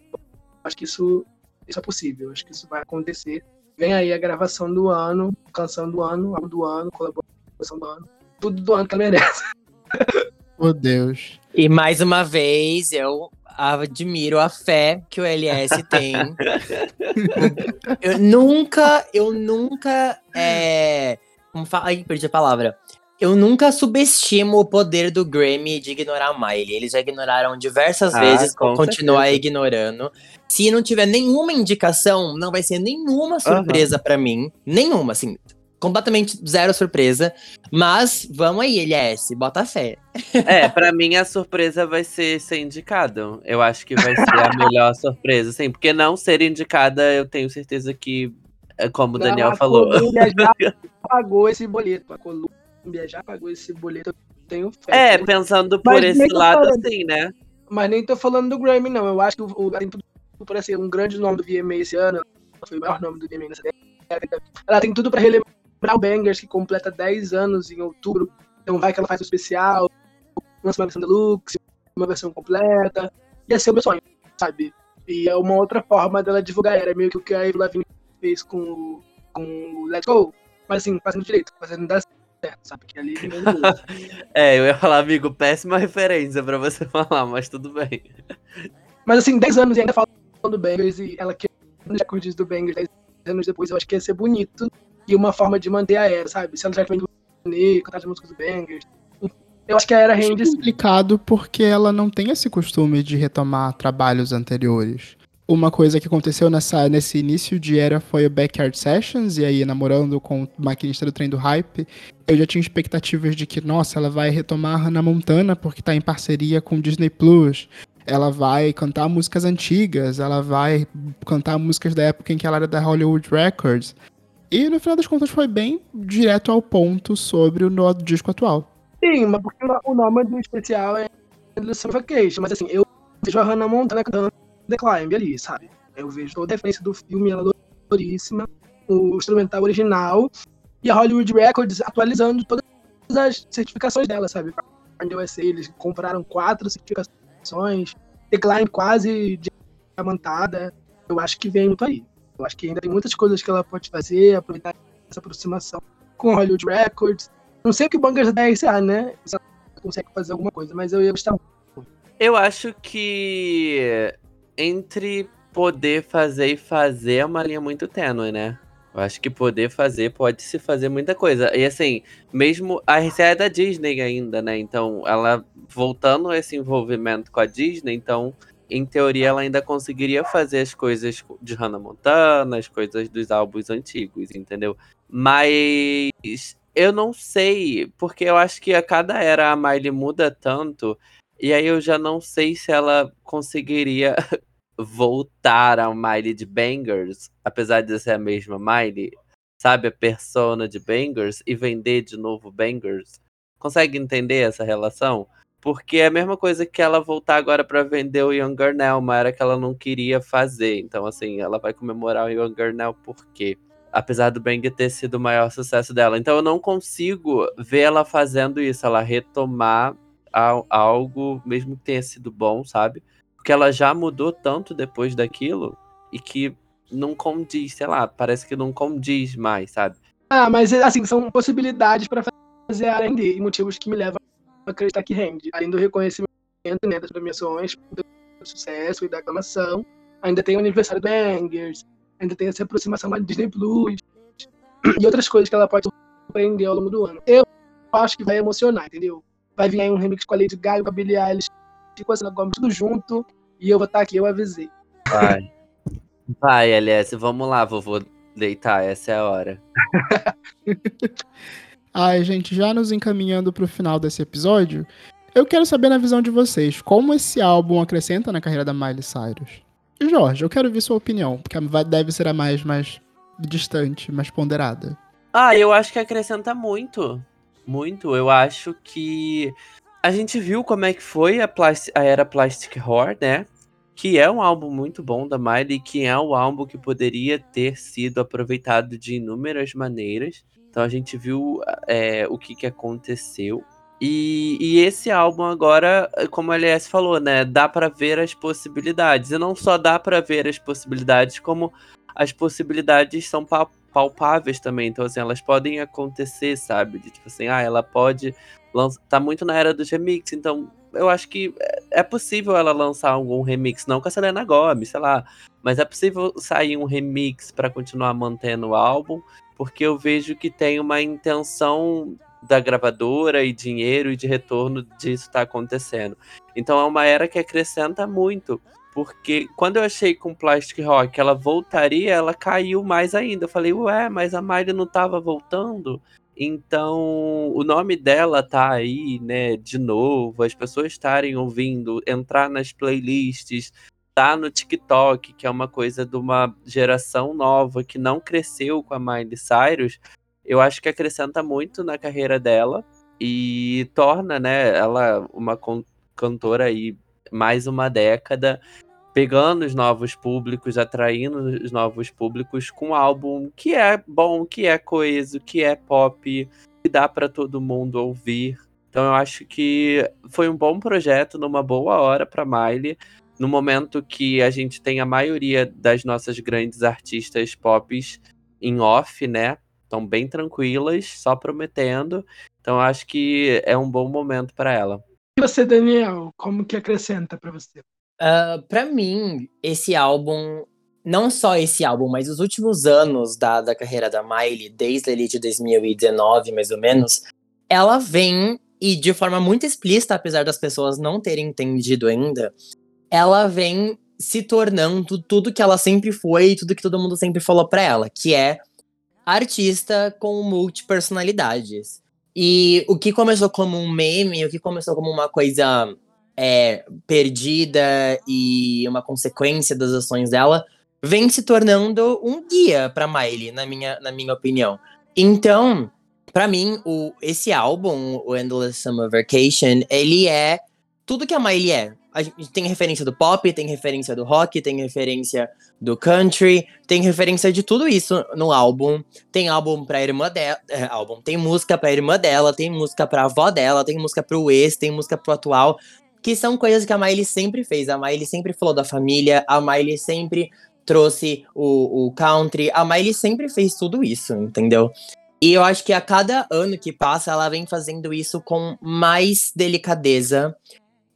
Acho que isso, isso é possível, acho que isso vai acontecer. Vem aí a gravação do ano, canção do ano, álbum do ano, colaboração do ano, tudo do ano que ela merece. (laughs) Oh, Deus. E mais uma vez, eu admiro a fé que o LS tem. (laughs) eu nunca, eu nunca. É... Como fala? Ai, perdi a palavra. Eu nunca subestimo o poder do Grammy de ignorar a Miley. Eles já ignoraram diversas ah, vezes, vão continuar ignorando. Se não tiver nenhuma indicação, não vai ser nenhuma surpresa uhum. para mim. Nenhuma, assim. Completamente zero surpresa. Mas vamos aí, LS, bota fé. (laughs) É, para mim a surpresa vai ser ser indicado. Eu acho que vai ser a melhor (laughs) surpresa, assim, porque não ser indicada, eu tenho certeza que, é como o Daniel não, falou. já (laughs) pagou esse boleto. A Colômbia Colômbia já pagou esse boleto, eu tenho fé. É, pensando por esse lado, falando, sim, né? Mas nem tô falando do Grammy, não. Eu acho que o, o por assim, um grande nome do VMA esse ano, foi o maior nome do VMA nessa década, Ela tem tudo pra relembrar o Bangers, que completa 10 anos em outubro. Então vai que ela faz um especial, lança uma versão deluxe, uma versão completa. Ia ser o meu sonho, sabe? E é uma outra forma dela divulgar. Era meio que o que a Avril Lavigne fez com, o- com o Let's Go. Mas assim, fazendo direito, fazendo dar certo, sabe? Que ali (laughs) Deus. É, eu ia falar, amigo, péssima referência pra você (laughs) falar, mas tudo bem. Mas assim, 10 anos e ainda falando do Bangers e ela que já curtiu do Bangers 10 anos depois, eu acho que ia ser bonito e uma forma de manter a era, sabe? Se ela já vem do cantar as músicas do Bangers. Eu acho que a era rende É complicado porque ela não tem esse costume de retomar trabalhos anteriores. Uma coisa que aconteceu nessa, nesse início de era foi o Backyard Sessions, e aí namorando com o maquinista do trem do hype, eu já tinha expectativas de que, nossa, ela vai retomar a Hannah Montana porque tá em parceria com o Disney Plus. Ela vai cantar músicas antigas, ela vai cantar músicas da época em que ela era da Hollywood Records. E no final das contas foi bem direto ao ponto sobre o no disco atual. Sim, mas porque o nome do especial é The Suffocation. Mas assim, eu vejo a Hannah Montana cantando The Climb ali, sabe? Eu vejo toda a referência do filme, ela adoríssima, o instrumental original, e a Hollywood Records atualizando todas as certificações dela, sabe? Pra USA, eles compraram quatro certificações, The Climb quase diamantada. Eu acho que vem muito aí. Eu acho que ainda tem muitas coisas que ela pode fazer, aproveitar essa aproximação com a Hollywood Records. Não sei o que o Bangers da RCA, né? Se ela consegue fazer alguma coisa, mas eu ia gostar muito. Eu acho que entre poder fazer e fazer é uma linha muito tênue, né? Eu acho que poder fazer pode se fazer muita coisa. E assim, mesmo a RCA é da Disney ainda, né? Então, ela voltando esse envolvimento com a Disney, então, em teoria, ela ainda conseguiria fazer as coisas de Hannah Montana, as coisas dos álbuns antigos, entendeu? Mas eu não sei, porque eu acho que a cada era a Miley muda tanto, e aí eu já não sei se ela conseguiria (laughs) voltar ao Miley de Bangers, apesar de ser a mesma Miley, sabe, a persona de Bangers, e vender de novo Bangers. Consegue entender essa relação? Porque é a mesma coisa que ela voltar agora pra vender o Younger Now, uma era que ela não queria fazer. Então, assim, ela vai comemorar o Younger Now por quê? Apesar do Banger ter sido o maior sucesso dela. Então, eu não consigo ver ela fazendo isso, ela retomar al- algo, mesmo que tenha sido bom, sabe? Porque ela já mudou tanto depois daquilo e que não condiz, sei lá, parece que não condiz mais, sabe? Ah, mas assim, são possibilidades para fazer a render e motivos que me levam a acreditar que rende. Além do reconhecimento né, das premiações, do sucesso e da aclamação, ainda tem o aniversário do Bangers, ainda tem essa aproximação da Disney Plus e outras coisas que ela pode surpreender ao longo do ano. Eu acho que vai emocionar, entendeu? Vai vir aí um remix com a Lady Gaga, com a Billie Eilish, com a Selena Gomez, tudo junto, e eu vou estar aqui, eu avisei. Vai. Vai, LS, vamos lá, vovô deitar, essa é a hora. (laughs) Ai, gente, já nos encaminhando pro final desse episódio, eu quero saber na visão de vocês, como esse álbum acrescenta na carreira da Miley Cyrus? E Jorge, eu quero ver sua opinião, porque deve ser a mais, mais distante, mais ponderada. Ah, eu acho que acrescenta muito. Muito. Eu acho que a gente viu como é que foi a, a era Plastic Whore, né? Que é um álbum muito bom da Miley, que é um álbum que poderia ter sido aproveitado de inúmeras maneiras. Então a gente viu é, o que, que aconteceu. E, e esse álbum agora, como a LS falou, né? Dá pra ver as possibilidades. E não só dá pra ver as possibilidades, como as possibilidades são palpáveis também. Então, assim, elas podem acontecer, sabe? De, tipo assim, ah, ela pode. Tá muito na era dos remix, então eu acho que é- é possível ela lançar algum remix, não com a Selena Gomez, sei lá. Mas é possível sair um remix pra continuar mantendo o álbum, porque eu vejo que tem uma intenção da gravadora e dinheiro e de retorno disso tá acontecendo. Então é uma era que acrescenta muito. Porque quando eu achei com Plastic Rock ela voltaria, ela caiu mais ainda. Eu falei, ué, mas a Miley não tava voltando? Então, o nome dela tá aí, né, de novo, as pessoas estarem ouvindo, entrar nas playlists, tá no TikTok, que é uma coisa de uma geração nova que não cresceu com a Miley Cyrus, eu acho que acrescenta muito na carreira dela e torna, né, ela uma cantora aí mais uma década pegando os novos públicos, atraindo os novos públicos com um álbum que é bom, que é coeso, que é pop, que dá para todo mundo ouvir. Então eu acho que foi um bom projeto numa boa hora para Miley, no momento que a gente tem a maioria das nossas grandes artistas pop em off, né? Estão bem tranquilas, só prometendo. Então acho que é um bom momento para ela. E você, Daniel, como que acrescenta para você? Uh, para mim, esse álbum, não só esse álbum, mas os últimos anos da, da carreira da Miley, desde ali de 2019, mais ou menos, ela vem, e de forma muito explícita, apesar das pessoas não terem entendido ainda, ela vem se tornando tudo que ela sempre foi e tudo que todo mundo sempre falou para ela, que é artista com multipersonalidades. E o que começou como um meme, o que começou como uma coisa é, perdida e uma consequência das ações dela, vem se tornando um guia para Miley, na minha, na minha opinião. Então, para mim, o, esse álbum, o Endless Summer Vacation, ele é tudo que a Miley é. A gente tem referência do pop, tem referência do rock, tem referência do country, tem referência de tudo isso no álbum. Tem álbum pra irmã dela, é, álbum, tem música pra irmã dela, tem música pra avó dela, tem música pro ex, tem música pro atual que são coisas que a Miley sempre fez. A Miley sempre falou da família, a Miley sempre trouxe o, o country, a Miley sempre fez tudo isso, entendeu? E eu acho que a cada ano que passa, ela vem fazendo isso com mais delicadeza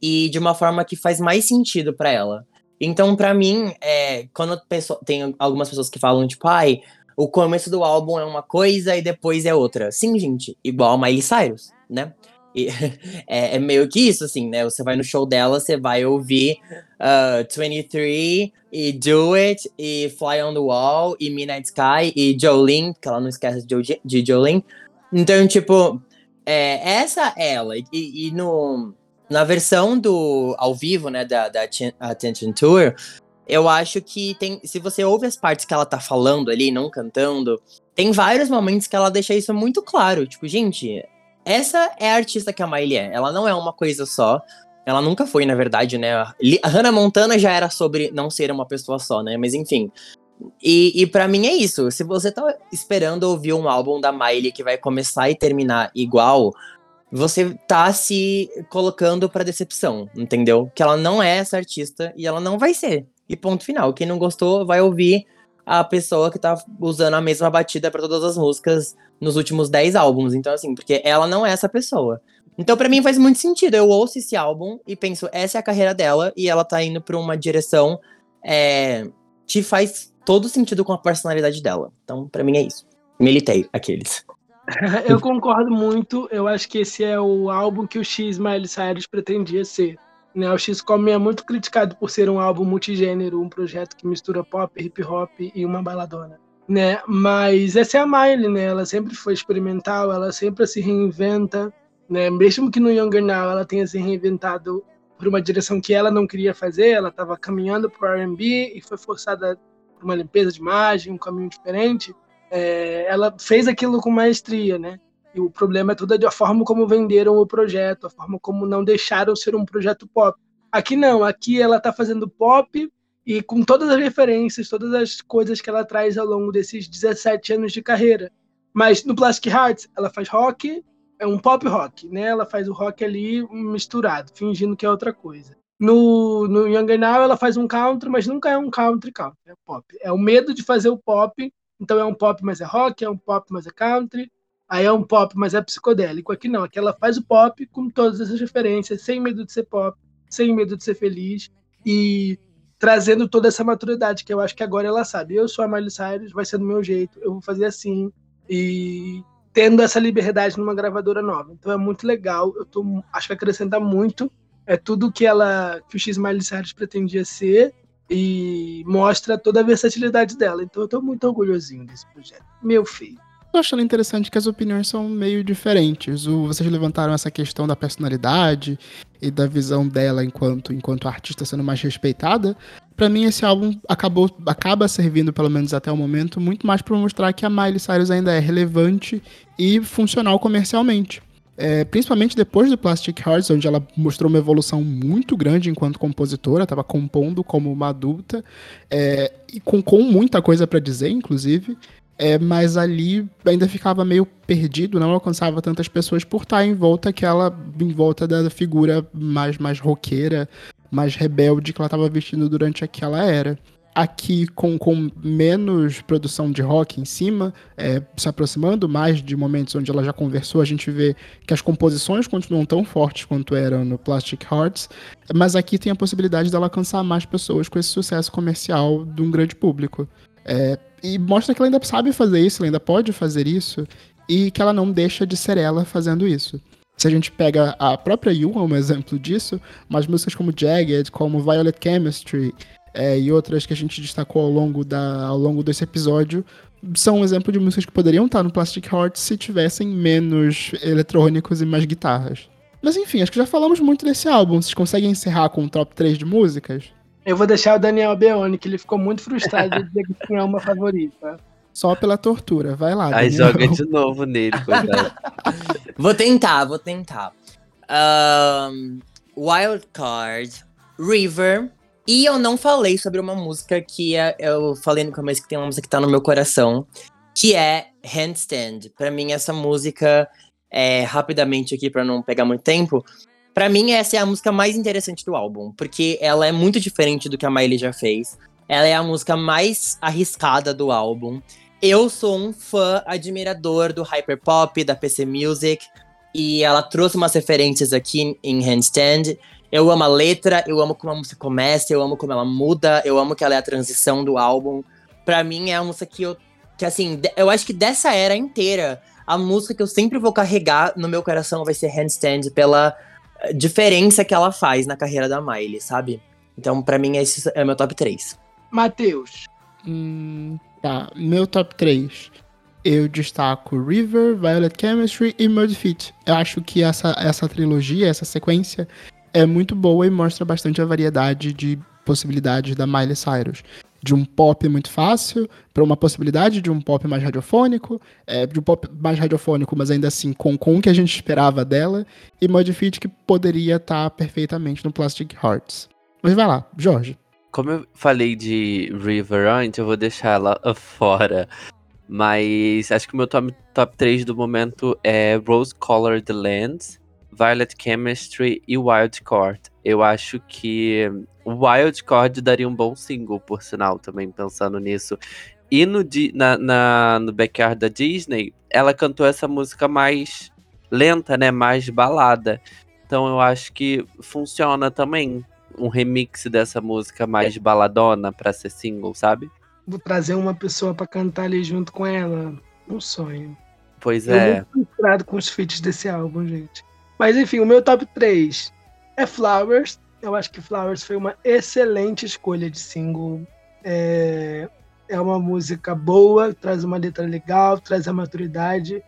e de uma forma que faz mais sentido para ela. Então, para mim, é, quando tem algumas pessoas que falam, tipo, ai, o começo do álbum é uma coisa e depois é outra. Sim, gente, igual a Miley Cyrus, né? (laughs) É, é, meio que isso, assim, né? Você vai no show dela, você vai ouvir uh, 23 e Do It e Fly on the Wall e Midnight Sky e Jolene, que ela não esquece de, de Jolene. Então, tipo, é, essa é ela. E, e, no, na versão do ao vivo, né, da, da Attention Tour, eu acho que tem. Se você ouve as partes que ela tá falando ali, não cantando, tem vários momentos que ela deixa isso muito claro. Tipo, gente, essa é a artista que a Miley é. Ela não é uma coisa só. Ela nunca foi, na verdade, né? A Hannah Montana já era sobre não ser uma pessoa só, né? Mas enfim. E, e para mim é isso. Se você tá esperando ouvir um álbum da Miley que vai começar e terminar igual, você tá se colocando para decepção, entendeu? Que ela não é essa artista e ela não vai ser. E ponto final. Quem não gostou vai ouvir a pessoa que tá usando a mesma batida para todas as músicas nos últimos 10 álbuns. Então, assim, porque ela não é essa pessoa. Então, para mim, faz muito sentido. Eu ouço esse álbum e penso, essa é a carreira dela e ela tá indo pra uma direção é, que faz todo sentido com a personalidade dela. Então, para mim, é isso. Militei, aqueles. (laughs) Eu concordo muito. Eu acho que esse é o álbum que o X Miley Cyrus pretendia ser. Né, o X-Come é muito criticado por ser um álbum multigênero, um projeto que mistura pop, hip hop e uma baladona. Né? Mas essa é a Miley, né? Ela sempre foi experimental, ela sempre se reinventa, né? Mesmo que no Younger Now ela tenha se reinventado por uma direção que ela não queria fazer, ela estava caminhando para o R&B e foi forçada por uma limpeza de imagem, um caminho diferente. É, ela fez aquilo com maestria, né? E o problema é toda a forma como venderam o projeto, a forma como não deixaram ser um projeto pop. Aqui não, aqui ela está fazendo pop e com todas as referências, todas as coisas que ela traz ao longo desses 17 anos de carreira. Mas no Plastic Hearts, ela faz rock, é um pop rock, né? Ela faz o rock ali misturado, fingindo que é outra coisa. No, no Young Now, ela faz um country, mas nunca é um country country, é pop. É o medo de fazer o pop, então é um pop, mas é rock, é um pop, mas é country, Aí é um pop, mas é psicodélico. Aqui não, aqui ela faz o pop com todas essas referências, sem medo de ser pop, sem medo de ser feliz e trazendo toda essa maturidade que eu acho que agora ela sabe. Eu sou a Miley Cyrus, vai ser do meu jeito, eu vou fazer assim e tendo essa liberdade numa gravadora nova. Então é muito legal, eu tô, acho que acrescenta muito. É tudo que ela, que o X Miley Cyrus pretendia ser e mostra toda a versatilidade dela. Então eu tô muito orgulhosinho desse projeto. Meu filho. Tô achando interessante que as opiniões são meio diferentes. O, vocês levantaram essa questão da personalidade e da visão dela enquanto, enquanto artista sendo mais respeitada. Para mim, esse álbum acabou, acaba servindo, pelo menos até o momento, muito mais para mostrar que a Miley Cyrus ainda é relevante e funcional comercialmente. é, principalmente depois do Plastic Hearts, onde ela mostrou uma evolução muito grande enquanto compositora, estava compondo como uma adulta, é, e com, com muita coisa para dizer, inclusive. É, mas ali ainda ficava meio perdido, não alcançava tantas pessoas por estar em volta aquela em volta da figura mais mais roqueira, mais rebelde que ela estava vestindo durante aquela era. Aqui com, com menos produção de rock em cima, é, se aproximando mais de momentos onde ela já conversou, a gente vê que as composições continuam tão fortes quanto eram no Plastic Hearts, mas aqui tem a possibilidade dela alcançar mais pessoas com esse sucesso comercial de um grande público. É, e mostra que ela ainda sabe fazer isso, ela ainda pode fazer isso, e que ela não deixa de ser ela fazendo isso. Se a gente pega a própria Yu como exemplo disso, mas músicas como Jagged, como Violet Chemistry é, e outras que a gente destacou ao longo, da, ao longo desse episódio, são um exemplo de músicas que poderiam estar no Plastic Heart se tivessem menos eletrônicos e mais guitarras. Mas enfim, acho que já falamos muito desse álbum. Vocês conseguem encerrar com um top 3 de músicas? Eu vou deixar o Daniel Beoni, que ele ficou muito frustrado de dizer que tinha uma favorita. Só pela tortura, vai lá. Aí Daniel. joga de novo nele, coitado. (laughs) Vou tentar, vou tentar. Um, Wild Card, River. E eu não falei sobre uma música que é- eu falei no começo que tem uma música que tá no meu coração, que é Handstand. Pra mim, essa música, é, rapidamente aqui, pra não pegar muito tempo, pra mim, essa é a música mais interessante do álbum, porque ela é muito diferente do que a Miley já fez. Ela é a música mais arriscada do álbum. Eu sou um fã admirador do hyperpop, da PC Music, e ela trouxe umas referências aqui em Handstand. Eu amo a letra, eu amo como a música começa, eu amo como ela muda, eu amo que ela é a transição do álbum. Pra mim é a música que eu. Que assim, eu acho que dessa era inteira, a música que eu sempre vou carregar no meu coração vai ser Handstand, pela diferença que ela faz na carreira da Miley, sabe? Então, pra mim, esse é o meu top 3. Matheus. Hum, tá, meu top 3. Eu destaco River, Violet Chemistry e Mud Fit. Eu acho que essa, essa trilogia, essa sequência, é muito boa e mostra bastante a variedade de possibilidades da Miley Cyrus. De um pop muito fácil, para uma possibilidade de um pop mais radiofônico, é, de um pop mais radiofônico, mas ainda assim com, com o que a gente esperava dela, e Mud Fit que poderia estar perfeitamente no Plastic Hearts. Mas vai lá, Jorge. Como eu falei de River antes, eu vou deixar ela (laughs) fora. Mas acho que o meu top, top 3 do momento é Rose Colored Lands, Violet Chemistry e Wild Cord. Eu acho que o Wild Cord daria um bom single, por sinal, também pensando nisso. E no, na, na- no Backyard da Disney, ela cantou essa música mais lenta, né? Mais balada. Então eu acho que funciona também um remix dessa música mais baladona pra ser single, sabe? Vou trazer uma pessoa pra cantar ali junto com ela. Um sonho. Pois Eu é. muito frustrado com os feats desse álbum, gente. Mas enfim, o meu top 3 é Flowers. Eu acho que Flowers foi uma excelente escolha de single. É, é uma música boa, traz uma letra legal, traz a maturidade.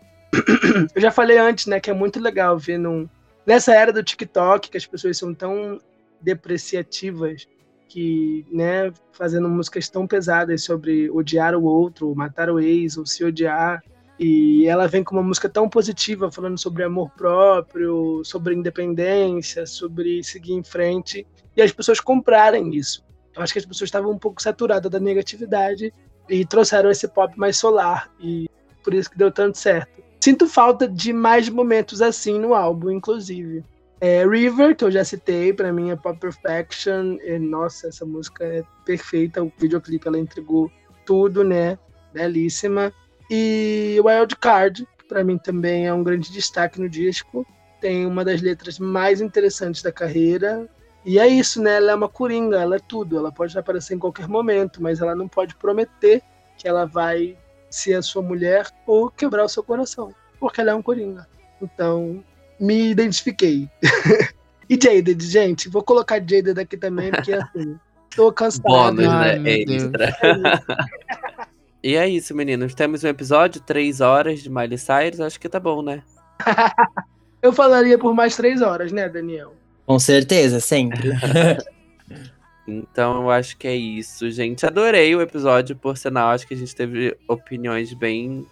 Eu já falei antes, né, que é muito legal ver num, nessa era do TikTok, que as pessoas são tão depreciativas, que, né, fazendo músicas tão pesadas sobre odiar o outro, matar o ex, ou se odiar. E ela vem com uma música tão positiva, falando sobre amor próprio, sobre independência, sobre seguir em frente. E as pessoas comprarem isso. Eu acho que as pessoas estavam um pouco saturadas da negatividade e trouxeram esse pop mais solar. E por isso que deu tanto certo. Sinto falta de mais momentos assim no álbum, inclusive. É, River, que eu já citei, pra mim é Pop Perfection. E, nossa, essa música é perfeita. O videoclipe ela entregou tudo, né? Belíssima. E Wild Card, que pra mim também é um grande destaque no disco. Tem uma das letras mais interessantes da carreira. E é isso, né? Ela é uma coringa, ela é tudo. Ela pode aparecer em qualquer momento, mas ela não pode prometer que ela vai ser a sua mulher ou quebrar o seu coração, porque ela é um coringa. Então, me identifiquei. (laughs) e Jaded, gente, vou colocar Jaded aqui também, porque assim, tô (laughs) cansado. Bônus, Ai, né? meu Deus. Extra. (laughs) E é isso, meninos. Temos um episódio, três horas de Miley Cyrus. Acho que tá bom, né? (laughs) Eu falaria por mais três horas, né, Daniel? Com certeza, sempre. (laughs) (laughs) Então eu acho que é isso, gente. Adorei o episódio, por sinal. Acho que a gente teve opiniões bem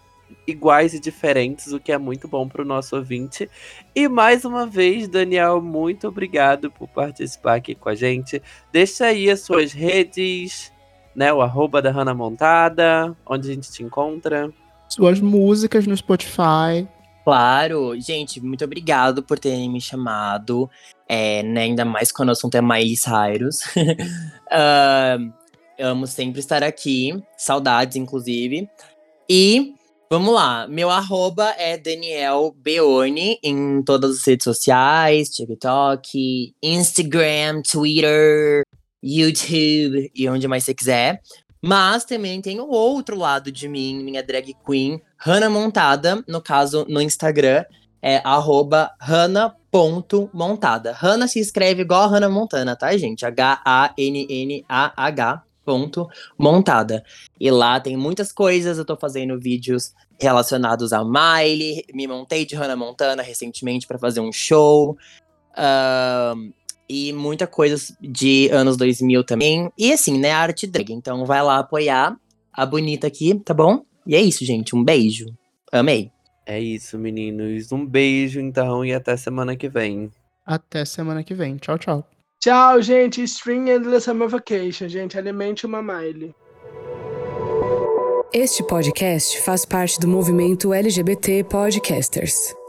iguais e diferentes, o que é muito bom para o nosso ouvinte. E mais uma vez, Daniel, muito obrigado por participar aqui com a gente. Deixa aí as suas redes, né? O arroba da Hannah Montada, onde a gente te encontra. Suas músicas no Spotify. Claro, gente, muito obrigado por terem me chamado. É, né, ainda mais quando o assunto é Miley Cyrus. uh, (laughs) amo sempre estar aqui. Saudades, inclusive. E vamos lá. Meu arroba é Daniel Beone em todas as redes sociais: TikTok, Instagram, Twitter, YouTube e onde mais você quiser. Mas também tem o outro lado de mim, minha drag queen, Hannah Montada, no caso no Instagram, é arroba Hannah.montada. Hannah se escreve igual a Hannah Montana, tá, gente? H-A-N-N-A-H ponto montada. E lá tem muitas coisas, eu tô fazendo vídeos relacionados a Miley, me montei de Hannah Montana recentemente para fazer um show. Uh, e muita coisa de anos 2000 também. E assim, né, arte drag. Então vai lá apoiar a bonita aqui, tá bom? E é isso, gente. Um beijo. Amei. É isso, meninos. Um beijo, então, e até semana que vem. Até semana que vem. Tchau, tchau. Tchau, gente. String Endless Summer Vacation, gente. Alimente uma Miley. Este podcast faz parte do movimento LGBT Podcasters.